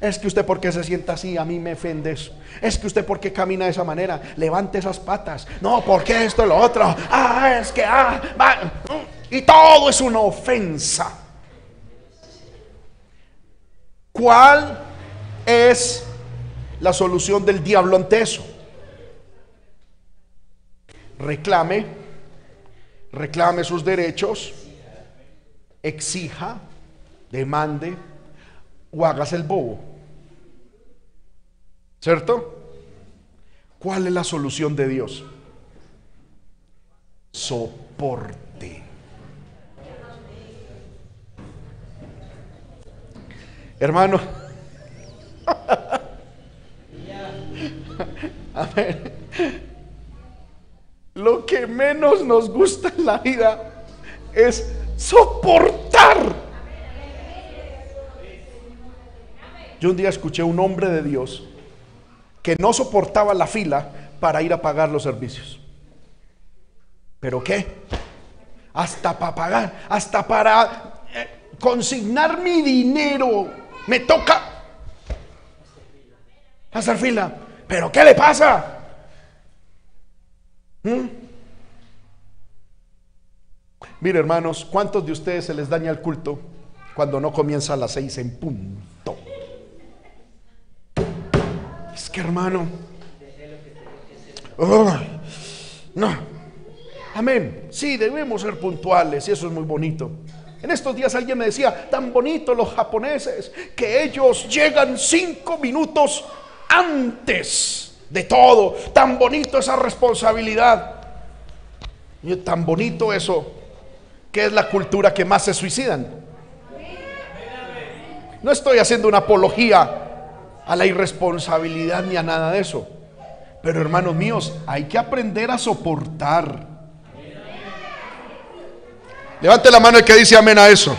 Es que usted porque se sienta así, a mí me ofende eso. Es que usted porque camina de esa manera, levante esas patas. No, porque esto y lo otro. Ah, es que ah, va. Y todo es una ofensa. ¿Cuál es la solución del diablo ante eso? Reclame, reclame sus derechos, exija, demande o hagas el bobo. ¿Cierto? ¿Cuál es la solución de Dios? Soporte. Hermano, a ver, lo que menos nos gusta en la vida es soportar. Yo un día escuché un hombre de Dios que no soportaba la fila para ir a pagar los servicios. ¿Pero qué? Hasta para pagar, hasta para eh, consignar mi dinero. Me toca hacer fila. ¿Pero qué le pasa? ¿Mm? Mire, hermanos, ¿cuántos de ustedes se les daña el culto cuando no comienza a las seis en punto? Es que hermano. no. Amén. Sí, debemos ser puntuales y eso es muy bonito. En estos días alguien me decía, tan bonito los japoneses, que ellos llegan cinco minutos antes de todo. Tan bonito esa responsabilidad. Y tan bonito eso, que es la cultura que más se suicidan. No estoy haciendo una apología a la irresponsabilidad ni a nada de eso. Pero hermanos míos, hay que aprender a soportar. Levante la mano el que dice amén a eso.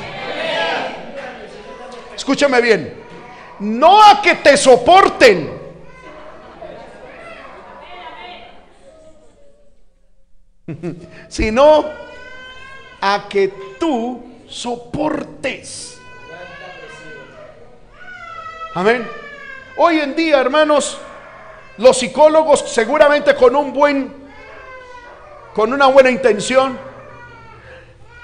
Escúchame bien. No a que te soporten. sino a que tú soportes. Amén. Hoy en día, hermanos, los psicólogos seguramente con un buen, con una buena intención,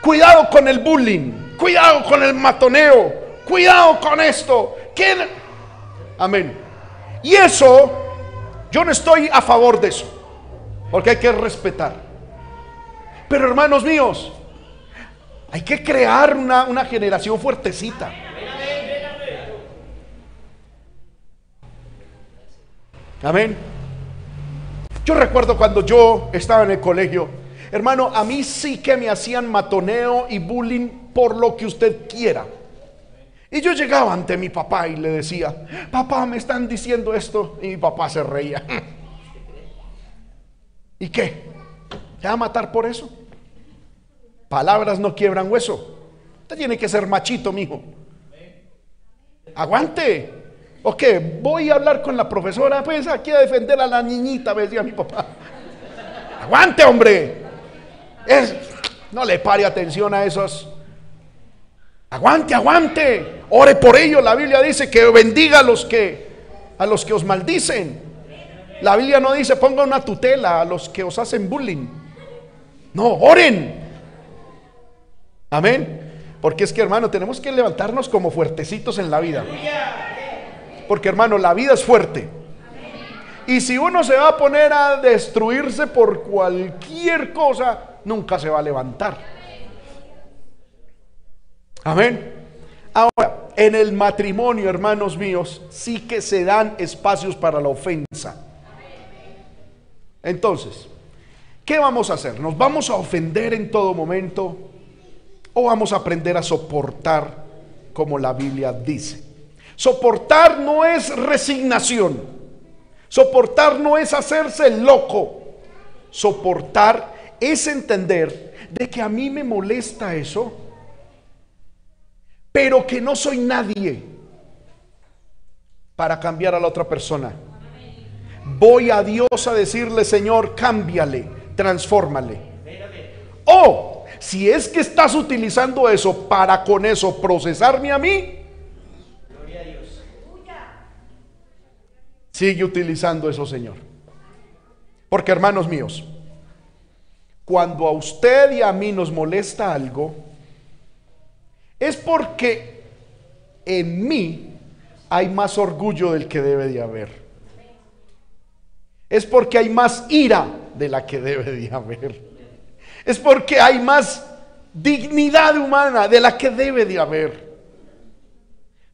cuidado con el bullying, cuidado con el matoneo, cuidado con esto. ¿Quién? Amén. Y eso, yo no estoy a favor de eso, porque hay que respetar. Pero hermanos míos, hay que crear una, una generación fuertecita. Amén. Yo recuerdo cuando yo estaba en el colegio, hermano, a mí sí que me hacían matoneo y bullying por lo que usted quiera. Y yo llegaba ante mi papá y le decía, papá, me están diciendo esto. Y mi papá se reía. ¿Y qué? ¿Te va a matar por eso? Palabras no quiebran hueso. Usted tiene que ser machito, mijo. Aguante. Ok, voy a hablar con la profesora, pues aquí a defender a la niñita, me decía mi papá. Aguante, hombre. Es, no le pare atención a esos. Aguante, aguante. Ore por ellos. La Biblia dice que bendiga a los que a los que os maldicen. La Biblia no dice ponga una tutela a los que os hacen bullying. No, oren. Amén. Porque es que hermano, tenemos que levantarnos como fuertecitos en la vida. Porque hermano, la vida es fuerte. Y si uno se va a poner a destruirse por cualquier cosa, nunca se va a levantar. Amén. Ahora, en el matrimonio, hermanos míos, sí que se dan espacios para la ofensa. Entonces, ¿qué vamos a hacer? ¿Nos vamos a ofender en todo momento o vamos a aprender a soportar como la Biblia dice? Soportar no es resignación. Soportar no es hacerse loco. Soportar es entender de que a mí me molesta eso, pero que no soy nadie para cambiar a la otra persona. voy a Dios a decirle, Señor, cámbiale, transfórmale. O si es que estás utilizando eso para con eso procesarme a mí, sigue utilizando eso, Señor. Porque hermanos míos, cuando a usted y a mí nos molesta algo, es porque en mí hay más orgullo del que debe de haber. Es porque hay más ira de la que debe de haber. Es porque hay más dignidad humana de la que debe de haber.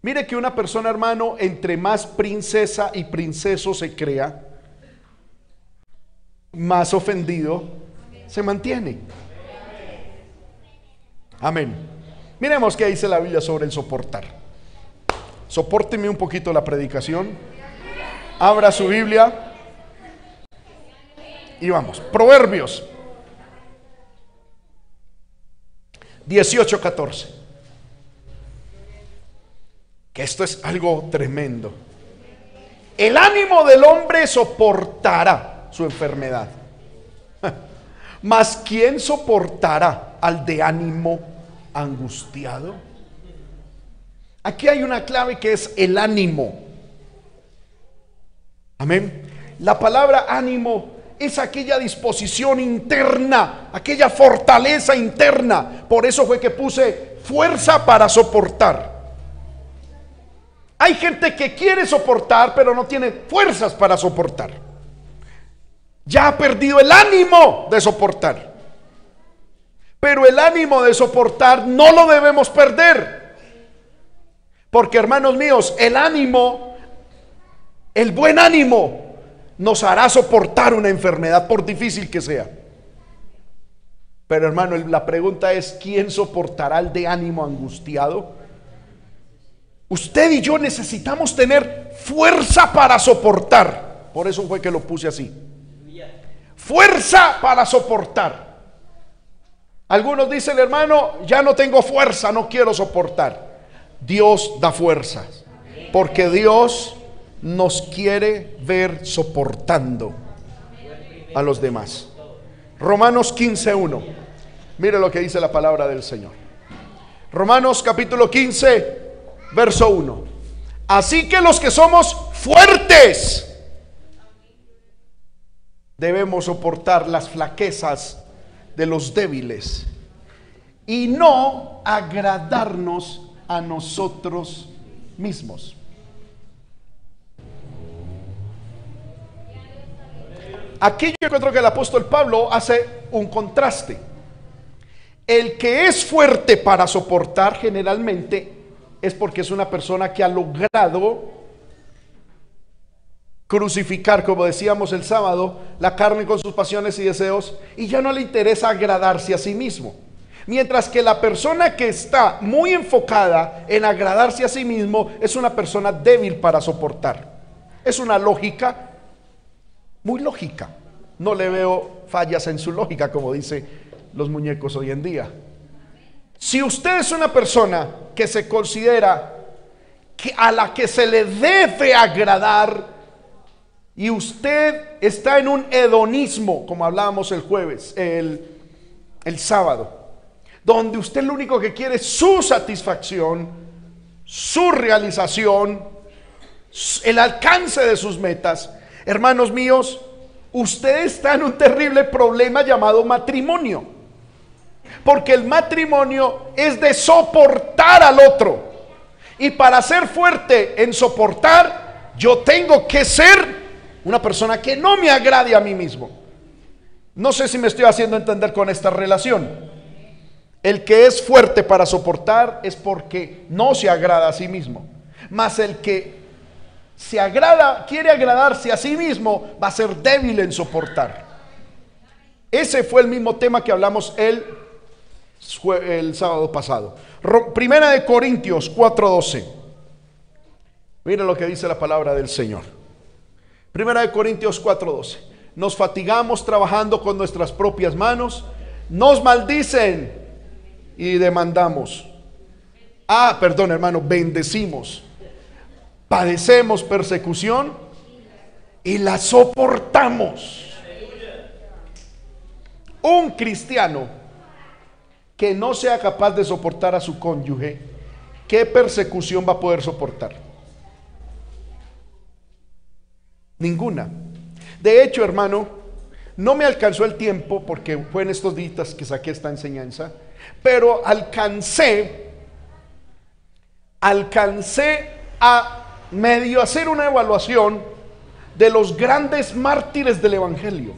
Mire que una persona, hermano, entre más princesa y princeso se crea, más ofendido se mantiene. Amén. Miremos qué dice la Biblia sobre el soportar. Sopórteme un poquito la predicación. Abra su Biblia. Y vamos. Proverbios 18, 14. Que esto es algo tremendo. El ánimo del hombre soportará su enfermedad. Mas ¿quién soportará al de ánimo angustiado? Aquí hay una clave que es el ánimo. Amén. La palabra ánimo es aquella disposición interna, aquella fortaleza interna. Por eso fue que puse fuerza para soportar. Hay gente que quiere soportar, pero no tiene fuerzas para soportar ya ha perdido el ánimo de soportar. Pero el ánimo de soportar no lo debemos perder. Porque hermanos míos, el ánimo, el buen ánimo, nos hará soportar una enfermedad por difícil que sea. Pero hermano, la pregunta es, ¿quién soportará el de ánimo angustiado? Usted y yo necesitamos tener fuerza para soportar. Por eso fue que lo puse así fuerza para soportar. Algunos dicen, hermano, ya no tengo fuerza, no quiero soportar. Dios da fuerzas, porque Dios nos quiere ver soportando a los demás. Romanos 15.1. Mire lo que dice la palabra del Señor. Romanos capítulo 15, verso 1. Así que los que somos fuertes, debemos soportar las flaquezas de los débiles y no agradarnos a nosotros mismos. Aquí yo encuentro que el apóstol Pablo hace un contraste. El que es fuerte para soportar generalmente es porque es una persona que ha logrado crucificar, como decíamos el sábado, la carne con sus pasiones y deseos y ya no le interesa agradarse a sí mismo. Mientras que la persona que está muy enfocada en agradarse a sí mismo es una persona débil para soportar. Es una lógica muy lógica. No le veo fallas en su lógica, como dicen los muñecos hoy en día. Si usted es una persona que se considera que a la que se le debe agradar, y usted está en un hedonismo, como hablábamos el jueves, el, el sábado, donde usted lo único que quiere es su satisfacción, su realización, el alcance de sus metas, hermanos míos, usted está en un terrible problema llamado matrimonio. Porque el matrimonio es de soportar al otro. Y para ser fuerte en soportar, yo tengo que ser una persona que no me agrade a mí mismo. No sé si me estoy haciendo entender con esta relación. El que es fuerte para soportar es porque no se agrada a sí mismo. Mas el que se agrada, quiere agradarse a sí mismo, va a ser débil en soportar. Ese fue el mismo tema que hablamos el, el sábado pasado. Primera de Corintios 4:12. Mira lo que dice la palabra del Señor. Primera de Corintios 4:12. Nos fatigamos trabajando con nuestras propias manos, nos maldicen y demandamos. Ah, perdón hermano, bendecimos. Padecemos persecución y la soportamos. Un cristiano que no sea capaz de soportar a su cónyuge, ¿qué persecución va a poder soportar? Ninguna. De hecho, hermano, no me alcanzó el tiempo porque fue en estos días que saqué esta enseñanza, pero alcancé, alcancé a medio hacer una evaluación de los grandes mártires del Evangelio,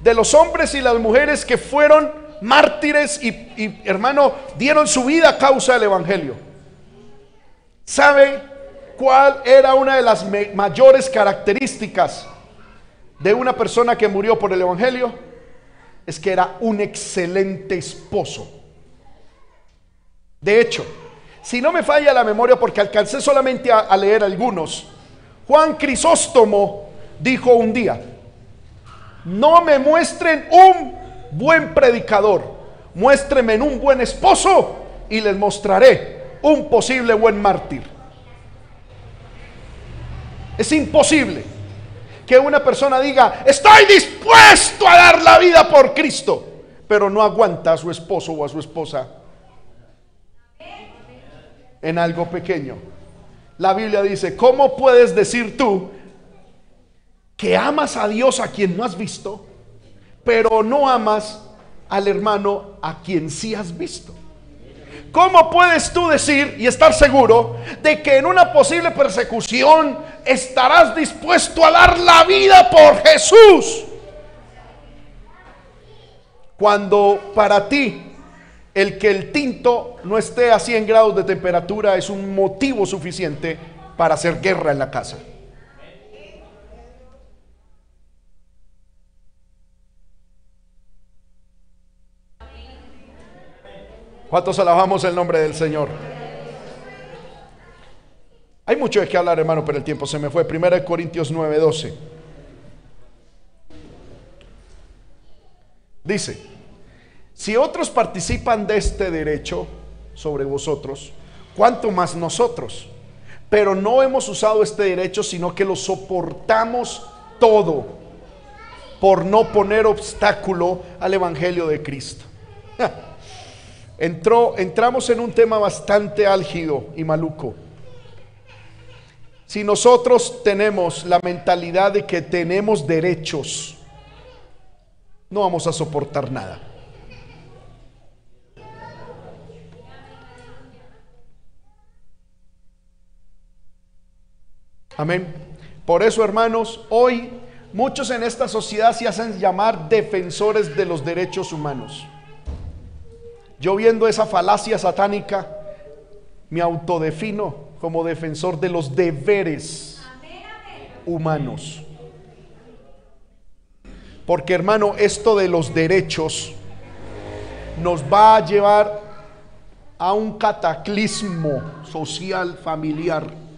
de los hombres y las mujeres que fueron mártires y, hermano, dieron su vida a causa del Evangelio. ¿Sabe cuál era una de las mayores características de una persona que murió por el Evangelio? Es que era un excelente esposo. De hecho, si no me falla la memoria, porque alcancé solamente a, leer algunos, Juan Crisóstomo dijo un día, no me muestren un buen predicador, muéstrenme un buen esposo y les mostraré un posible buen mártir. Es imposible que una persona diga, estoy dispuesto a dar la vida por Cristo, pero no aguanta a su esposo o a su esposa en algo pequeño. La Biblia dice, ¿cómo puedes decir tú que amas a Dios a quien no has visto, pero no amas al hermano a quien sí has visto? ¿Cómo puedes tú decir y estar seguro de que en una posible persecución estarás dispuesto a dar la vida por Jesús? Cuando para ti el que el tinto no esté a 100 grados de temperatura es un motivo suficiente para hacer guerra en la casa. ¿Cuántos alabamos el nombre del Señor? Hay mucho de qué hablar, hermano, pero el tiempo se me fue. Primera de Corintios 9:12. Dice, si otros participan de este derecho sobre vosotros, ¿cuánto más nosotros? Pero no hemos usado este derecho, sino que lo soportamos todo por no poner obstáculo al Evangelio de Cristo. Entró, entramos en un tema bastante álgido y maluco. Si nosotros tenemos la mentalidad de que tenemos derechos, no vamos a soportar nada. Amén. Por eso, hermanos, hoy muchos en esta sociedad se hacen llamar defensores de los derechos humanos. Yo viendo esa falacia satánica, me autodefino como defensor de los deberes humanos. Porque hermano, esto de los derechos nos va a llevar a un cataclismo social, familiar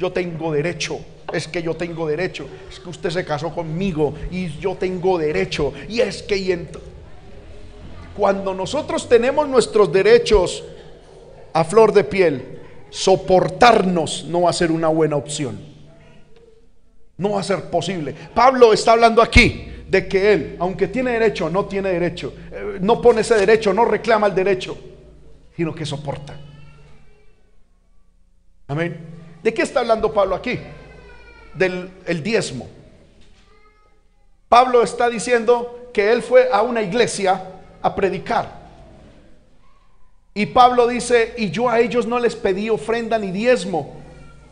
yo tengo derecho. Es que yo tengo derecho. Es que usted se casó conmigo y yo tengo derecho. Y es que y cuando nosotros tenemos nuestros derechos a flor de piel, soportarnos no va a ser una buena opción. No va a ser posible. Pablo está hablando aquí de que él, aunque tiene derecho, no tiene derecho. Eh, no pone ese derecho, no reclama el derecho, sino que soporta. Amén. ¿De qué está hablando Pablo aquí? Del el diezmo. Pablo está diciendo que él fue a una iglesia a predicar. Y Pablo dice, y yo a ellos no les pedí ofrenda ni diezmo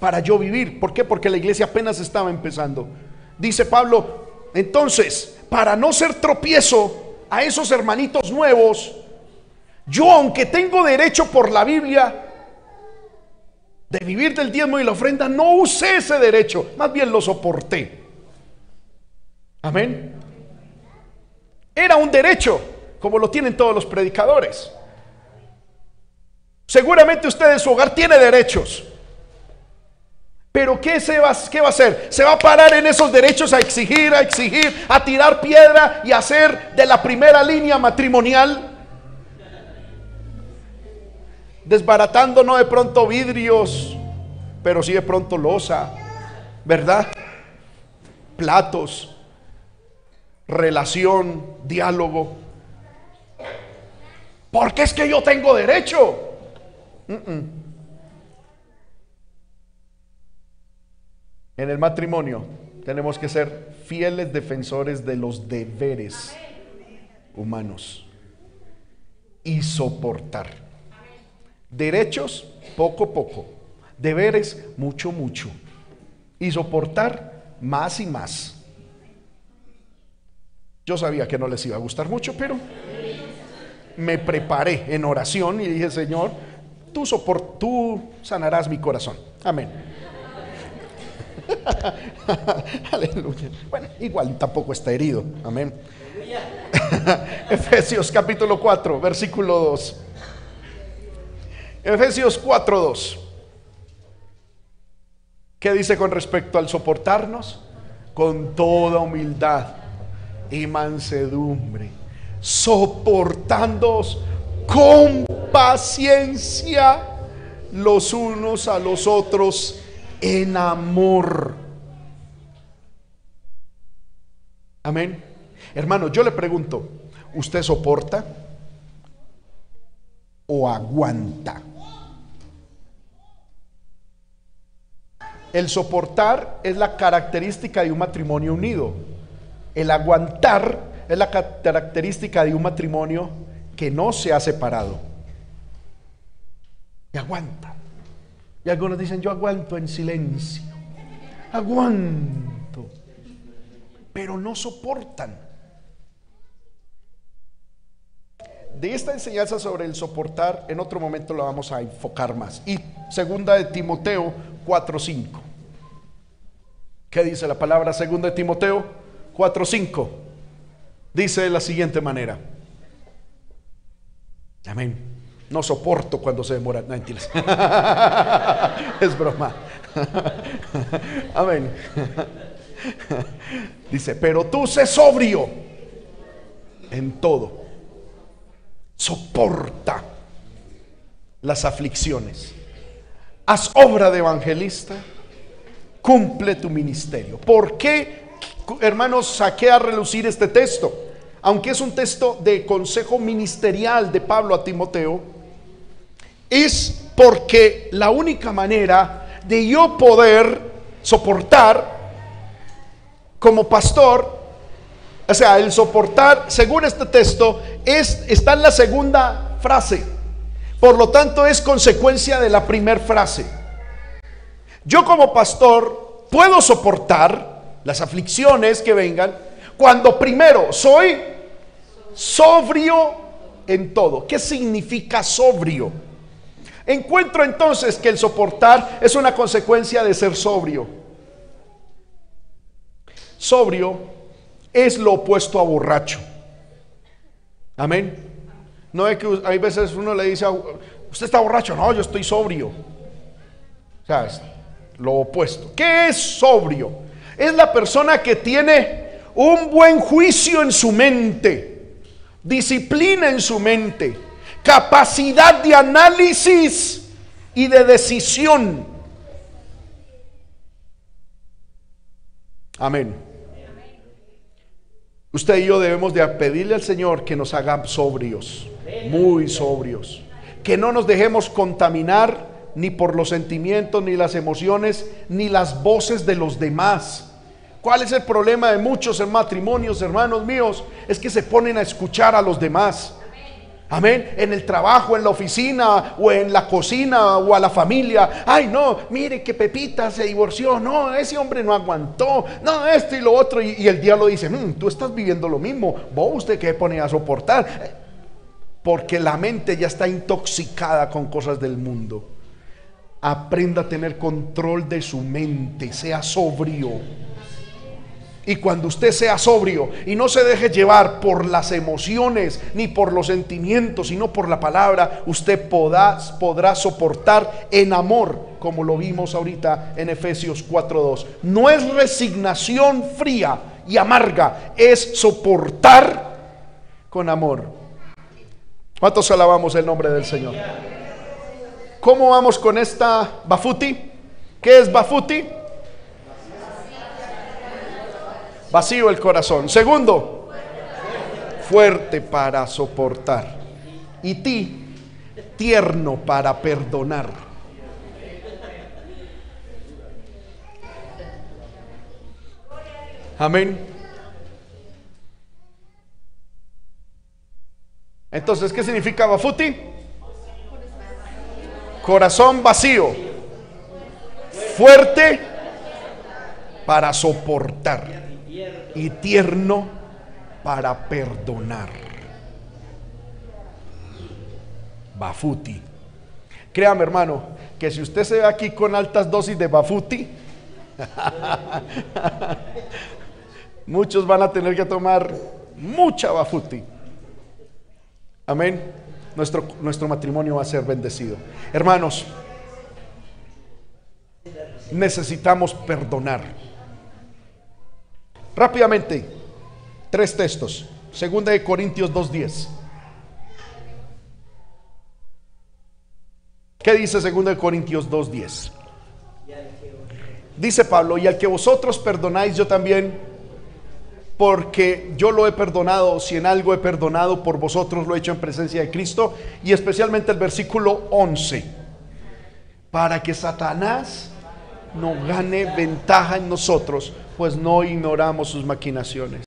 para yo vivir. ¿Por qué? Porque la iglesia apenas estaba empezando. Dice Pablo, entonces, para no ser tropiezo a esos hermanitos nuevos, yo aunque tengo derecho por la Biblia, de vivir del diezmo y la ofrenda, no usé ese derecho, más bien lo soporté. Amén. Era un derecho, como lo tienen todos los predicadores. Seguramente usted en su hogar tiene derechos. Pero ¿qué, se va, ¿qué va a hacer? Se va a parar en esos derechos a exigir, a exigir, a tirar piedra y a hacer de la primera línea matrimonial desbaratando no de pronto vidrios, pero sí de pronto losa, ¿verdad? platos, relación, diálogo. Porque es que yo tengo derecho. En el matrimonio tenemos que ser fieles defensores de los deberes humanos y soportar. Derechos, poco, poco. Deberes, mucho, mucho. Y soportar más y más. Yo sabía que no les iba a gustar mucho, pero me preparé en oración y dije, Señor, tú, soport tú sanarás mi corazón. Amén. Aleluya. Bueno, igual tampoco está herido. Amén. Efesios capítulo 4, versículo 2. Efesios 4, 2. ¿Qué dice con respecto al soportarnos? Con toda humildad y mansedumbre, soportándoos con paciencia los unos a los otros en amor. Amén. Hermano, yo le pregunto, ¿usted soporta o aguanta? El soportar es la característica de un matrimonio unido. El aguantar es la característica de un matrimonio que no se ha separado. Y aguanta. Y algunos dicen, yo aguanto en silencio. Aguanto. Pero no soportan. De esta enseñanza sobre el soportar, en otro momento la vamos a enfocar más. Y segunda de Timoteo 4.5. ¿Qué dice la palabra segunda de Timoteo 4.5? Dice de la siguiente manera. Amén. No soporto cuando se demora. No, es broma. Amén. Dice, pero tú sé sobrio en todo soporta las aflicciones. Haz obra de evangelista, cumple tu ministerio. ¿Por qué, hermanos, saqué a relucir este texto? Aunque es un texto de consejo ministerial de Pablo a Timoteo, es porque la única manera de yo poder soportar como pastor o sea, el soportar, según este texto, es, está en la segunda frase. Por lo tanto, es consecuencia de la primera frase. Yo como pastor puedo soportar las aflicciones que vengan cuando primero soy sobrio en todo. ¿Qué significa sobrio? Encuentro entonces que el soportar es una consecuencia de ser sobrio. Sobrio es lo opuesto a borracho. Amén. No es que hay veces uno le dice, usted está borracho, no, yo estoy sobrio. O sea, es lo opuesto. ¿Qué es sobrio? Es la persona que tiene un buen juicio en su mente, disciplina en su mente, capacidad de análisis y de decisión. Amén. Usted y yo debemos de pedirle al Señor que nos haga sobrios, muy sobrios, que no nos dejemos contaminar ni por los sentimientos, ni las emociones, ni las voces de los demás. ¿Cuál es el problema de muchos en matrimonios, hermanos míos? Es que se ponen a escuchar a los demás. Amén. En el trabajo, en la oficina o en la cocina o a la familia. Ay, no, mire que Pepita se divorció. No, ese hombre no aguantó. No, esto y lo otro. Y, el diablo dice, mm, tú estás viviendo lo mismo. Vos usted que pone a soportar. Porque la mente ya está intoxicada con cosas del mundo. Aprenda a tener control de su mente. Sea sobrio y cuando usted sea sobrio y no se deje llevar por las emociones ni por los sentimientos, sino por la palabra, usted podrá, soportar en amor, como lo vimos ahorita en Efesios 4.2. No es resignación fría y amarga, es soportar con amor. ¿Cuántos alabamos el nombre del Señor? ¿Cómo vamos con esta Bafuti? ¿Qué es Bafuti? Vacío el corazón. Segundo, fuerte para soportar. Y ti, tierno para perdonar. Amén. Entonces, ¿qué significa Bafuti? Corazón vacío, fuerte para soportar y tierno para perdonar. Bafuti. Créame, hermano, que si usted se ve aquí con altas dosis de Bafuti, muchos van a tener que tomar mucha Bafuti. Amén. Nuestro, nuestro matrimonio va a ser bendecido. Hermanos, necesitamos perdonar. Rápidamente, tres textos. Segunda de Corintios 2.10. ¿Qué dice Segunda de Corintios 2.10? Dice Pablo, y al que vosotros perdonáis, yo también, porque yo lo he perdonado, si en algo he perdonado por vosotros, lo he hecho en presencia de Cristo, y especialmente el versículo 11, para que Satanás no gane ventaja en nosotros, pues no ignoramos sus maquinaciones.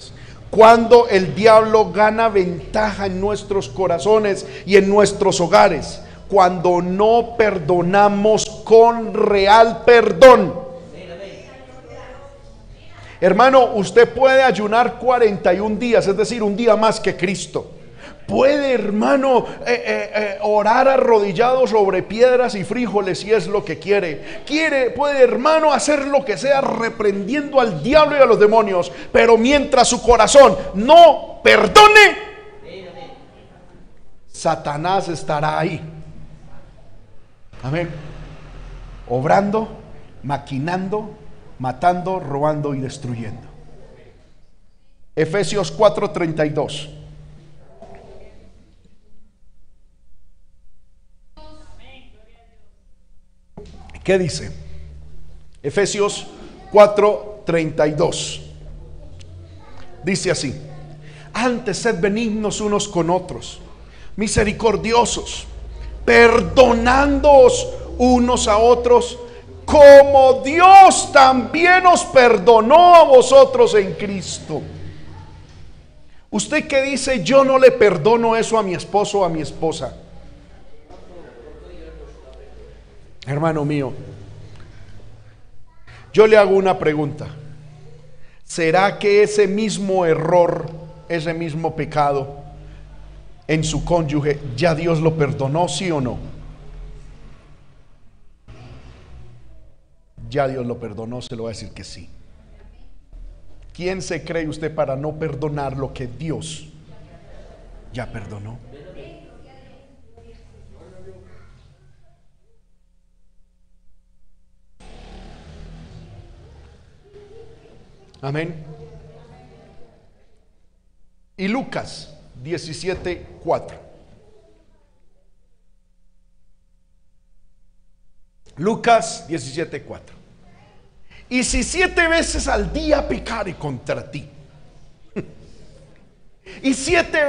Cuando el diablo gana ventaja en nuestros corazones y en nuestros hogares, cuando no perdonamos con real perdón. Hermano, usted puede ayunar 41 días, es decir, un día más que Cristo Puede, hermano, eh, eh, eh, orar arrodillado sobre piedras y frijoles si es lo que quiere. Quiere, puede, hermano, hacer lo que sea reprendiendo al diablo y a los demonios. Pero mientras su corazón no perdone, Satanás estará ahí. Amén. Obrando, maquinando, matando, robando y destruyendo. Efesios 4:32. ¿Qué dice? Efesios 4:32. Dice así, antes sed benignos unos con otros, misericordiosos, perdonándoos unos a otros, como Dios también os perdonó a vosotros en Cristo. Usted que dice, yo no le perdono eso a mi esposo o a mi esposa. Hermano mío, yo le hago una pregunta. ¿Será que ese mismo error, ese mismo pecado en su cónyuge, ya Dios lo perdonó, sí o no? Ya Dios lo perdonó, se lo va a decir que sí. ¿Quién se cree usted para no perdonar lo que Dios ya perdonó? Amén. Y Lucas 17, 4. Lucas 17, 4. Y si siete veces al día pecare contra ti, y siete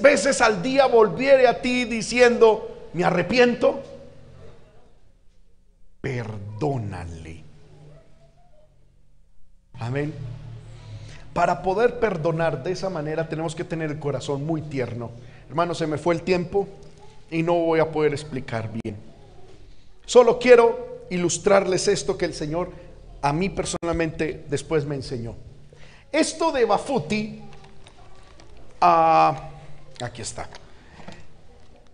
veces al día volviere a ti diciendo, me arrepiento, perdónale. Amén. Para poder perdonar de esa manera tenemos que tener el corazón muy tierno. Hermano, se me fue el tiempo y no voy a poder explicar bien. Solo quiero ilustrarles esto que el Señor a mí personalmente después me enseñó. Esto de Bafuti, ah, aquí está.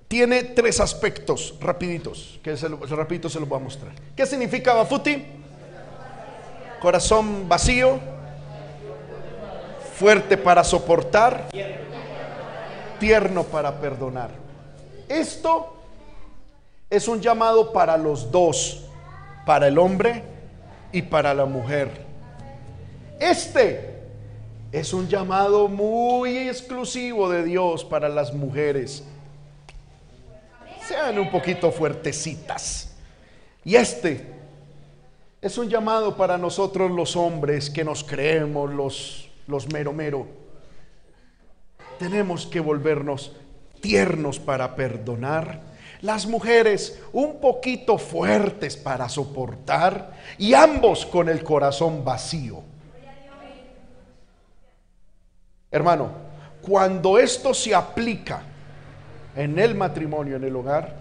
Tiene tres aspectos rapiditos, que se lo, se los voy a mostrar. ¿Qué significa Bafuti? Corazón vacío, fuerte para soportar, tierno para perdonar. Esto es un llamado para los dos, para el hombre y para la mujer. Este es un llamado muy exclusivo de Dios para las mujeres. Sean un poquito fuertecitas. Y este es un llamado para nosotros los hombres que nos creemos los los mero mero. Tenemos que volvernos tiernos para perdonar. Las mujeres un poquito fuertes para soportar y ambos con el corazón vacío. Hermano, cuando esto se aplica en el matrimonio, en el hogar,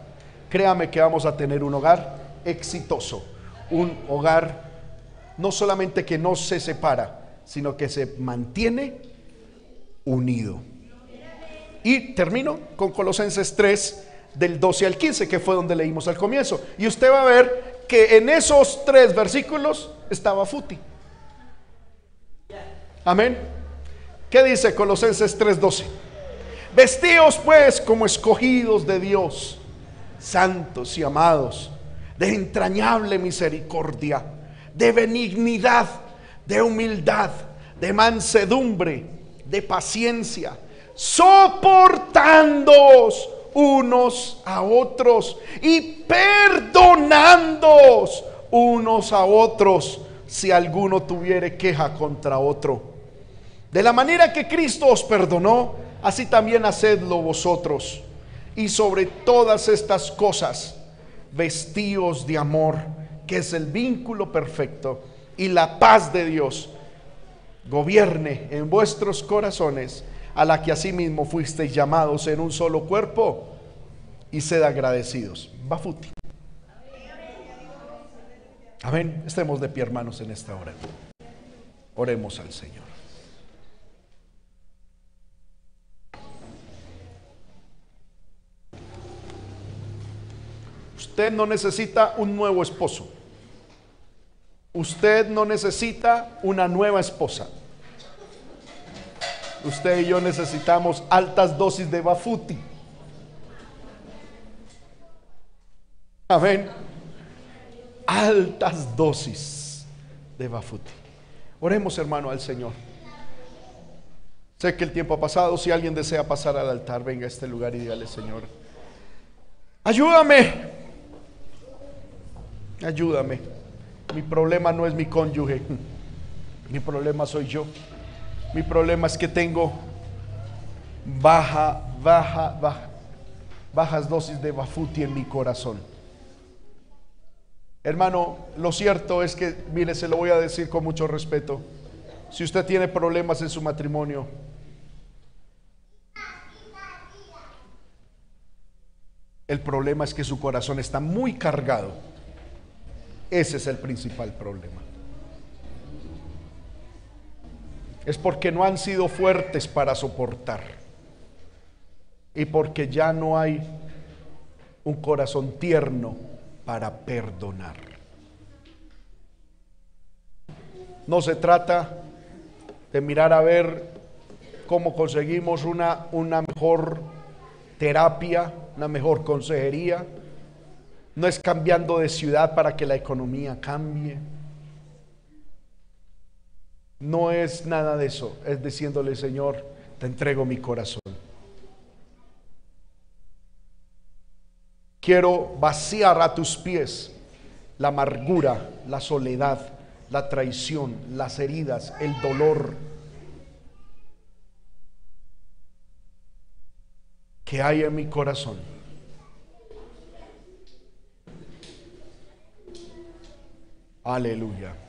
créame que vamos a tener un hogar exitoso, un hogar no solamente que no se separa, sino que se mantiene unido. Y termino con Colosenses 3, del 12 al 15, que fue donde leímos al comienzo. Y usted va a ver que en esos tres versículos estaba Futi. Amén. ¿Qué dice Colosenses 3:12? Vestíos pues como escogidos de Dios, santos y amados, de entrañable misericordia, de benignidad, de humildad, de mansedumbre, de paciencia, soportándoos unos a otros y perdonándoos unos a otros si alguno tuviere queja contra otro. De la manera que Cristo os perdonó, así también hacedlo vosotros. Y sobre todas estas cosas, vestíos de amor, que es el vínculo perfecto, y la paz de Dios gobierne en vuestros corazones, a la que asimismo fuisteis llamados en un solo cuerpo, y sed agradecidos. Bafuti. Amén. Estemos de pie, hermanos, en esta hora. Oremos al Señor. Usted no necesita un nuevo esposo. Usted no necesita una nueva esposa. Usted y yo necesitamos altas dosis de bafuti. Amén. Altas dosis de bafuti. Oremos, hermano, al Señor. Sé que el tiempo ha pasado. Si alguien desea pasar al altar, venga a este lugar y dígale, Señor, ayúdame. Ayúdame. Mi problema no es mi cónyuge. Mi problema soy yo. Mi problema es que tengo baja, baja, baja, bajas dosis de bafuti en mi corazón. Hermano, lo cierto es que, mire, se lo voy a decir con mucho respeto. Si usted tiene problemas en su matrimonio, el problema es que su corazón está muy cargado ese es el principal problema. Es porque no han sido fuertes para soportar. Y porque ya no hay un corazón tierno para perdonar. No se trata de mirar a ver cómo conseguimos una, una mejor terapia, una mejor consejería no es cambiando de ciudad para que la economía cambie. No es nada de eso. Es diciéndole, Señor, te entrego mi corazón. Quiero vaciar a tus pies la amargura, la soledad, la traición, las heridas, el dolor que hay en mi corazón. Aleluya.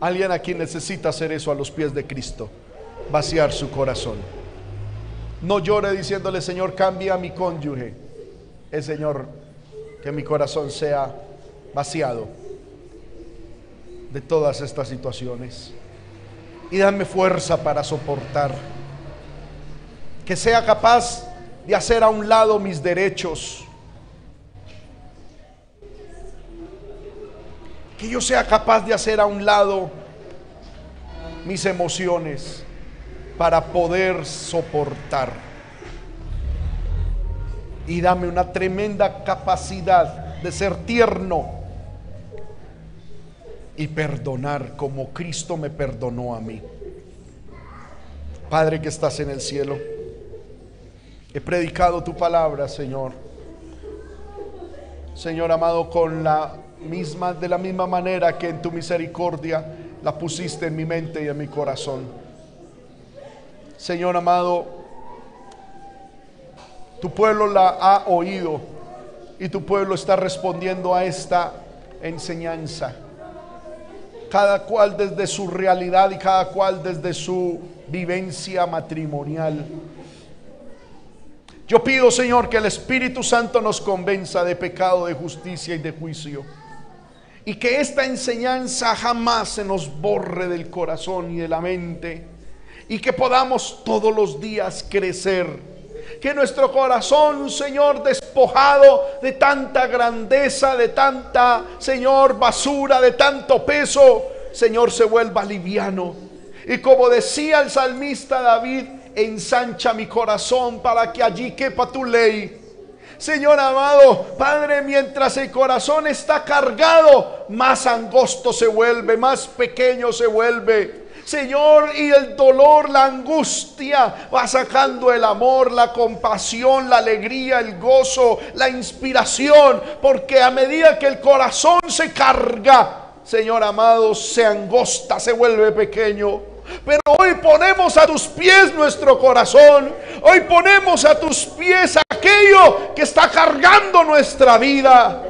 Alguien aquí necesita hacer eso a los pies de Cristo, vaciar su corazón. No llore diciéndole, Señor, cambia mi cónyuge. El Señor, que mi corazón sea vaciado de todas estas situaciones. Y dame fuerza para soportar. Que sea capaz de hacer a un lado mis derechos que yo sea capaz de hacer a un lado mis emociones para poder soportar. Y dame una tremenda capacidad de ser tierno y perdonar como Cristo me perdonó a mí. Padre que estás en el cielo, he predicado tu palabra, Señor. Señor amado, con la misma, de la misma manera que en tu misericordia la pusiste en mi mente y en mi corazón. Señor amado, tu pueblo la ha oído y tu pueblo está respondiendo a esta enseñanza. Cada cual desde su realidad y cada cual desde su vivencia matrimonial. Yo pido, Señor, que el Espíritu Santo nos convenza de pecado, de justicia y de juicio. Y que esta enseñanza jamás se nos borre del corazón y de la mente. Y que podamos todos los días crecer. Que nuestro corazón, Señor, despojado de tanta grandeza, de tanta, Señor, basura, de tanto peso, Señor, se vuelva liviano. Y como decía el salmista David, ensancha mi corazón para que allí quepa tu ley. Señor amado, Padre, mientras el corazón está cargado, más angosto se vuelve, más pequeño se vuelve. Señor, y el dolor, la angustia va sacando el amor, la compasión, la alegría, el gozo, la inspiración, porque a medida que el corazón se carga, Señor amado, se angosta, se vuelve pequeño. Pero hoy ponemos a tus pies nuestro corazón. Hoy ponemos a tus pies aquello que está cargando nuestra vida.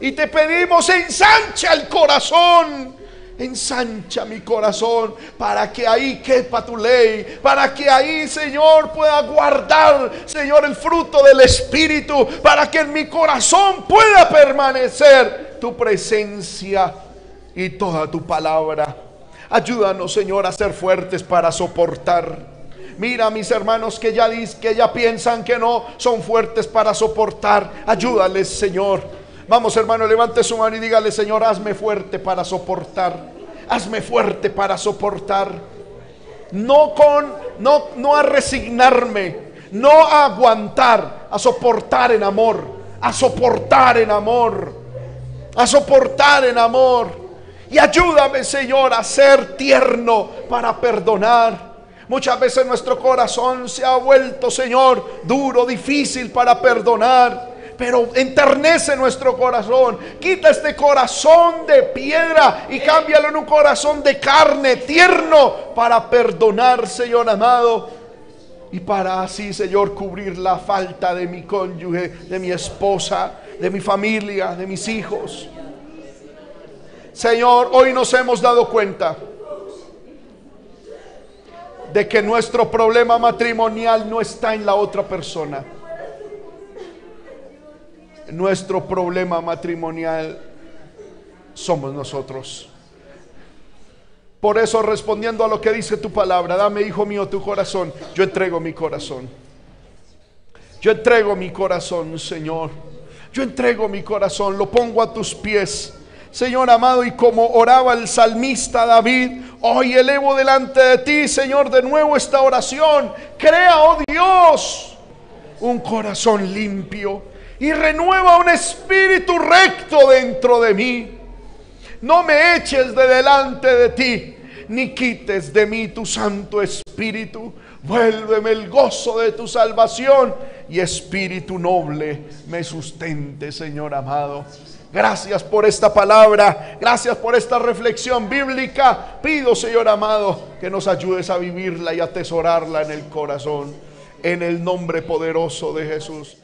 Y te pedimos, ensancha el corazón. Ensancha mi corazón para que ahí quepa tu ley, para que ahí, Señor, pueda guardar, Señor, el fruto del Espíritu, para que en mi corazón pueda permanecer tu presencia y toda tu palabra. Ayúdanos, Señor, a ser fuertes para soportar. Mira mis hermanos que ya, que ya piensan que no son fuertes para soportar. Ayúdales, Señor. Vamos, hermano, levante su mano y dígale, Señor, hazme fuerte para soportar. Hazme fuerte para soportar. No con, no, no a resignarme, no a aguantar, a soportar en amor, a soportar en amor, a soportar en amor. Y ayúdame, Señor, a ser tierno para perdonar. Muchas veces nuestro corazón se ha vuelto, Señor, duro, difícil para perdonar. Pero enternece nuestro corazón. Quita este corazón de piedra y cámbialo en un corazón de carne, tierno, para perdonar, Señor amado. Y para así, Señor, cubrir la falta de mi cónyuge, de mi esposa, de mi familia, de mis hijos. Señor, hoy nos hemos dado cuenta de que nuestro problema matrimonial no está en la otra persona. Nuestro problema matrimonial somos nosotros. Por eso, respondiendo a lo que dice tu palabra, dame, hijo mío, tu corazón. Yo entrego mi corazón. Yo entrego mi corazón, Señor. Yo entrego mi corazón, lo pongo a tus pies. Señor amado, y como oraba el salmista David, hoy elevo delante de ti, Señor, de nuevo esta oración. Crea, oh Dios, un corazón limpio y renueva un espíritu recto dentro de mí. No me eches de delante de ti, ni quites de mí tu Santo Espíritu. Vuélveme el gozo de tu salvación y espíritu noble me sustente, Señor amado. Gracias por esta palabra, gracias por esta reflexión bíblica. Pido, Señor amado, que nos ayudes a vivirla y atesorarla en el corazón, en el nombre poderoso de Jesús.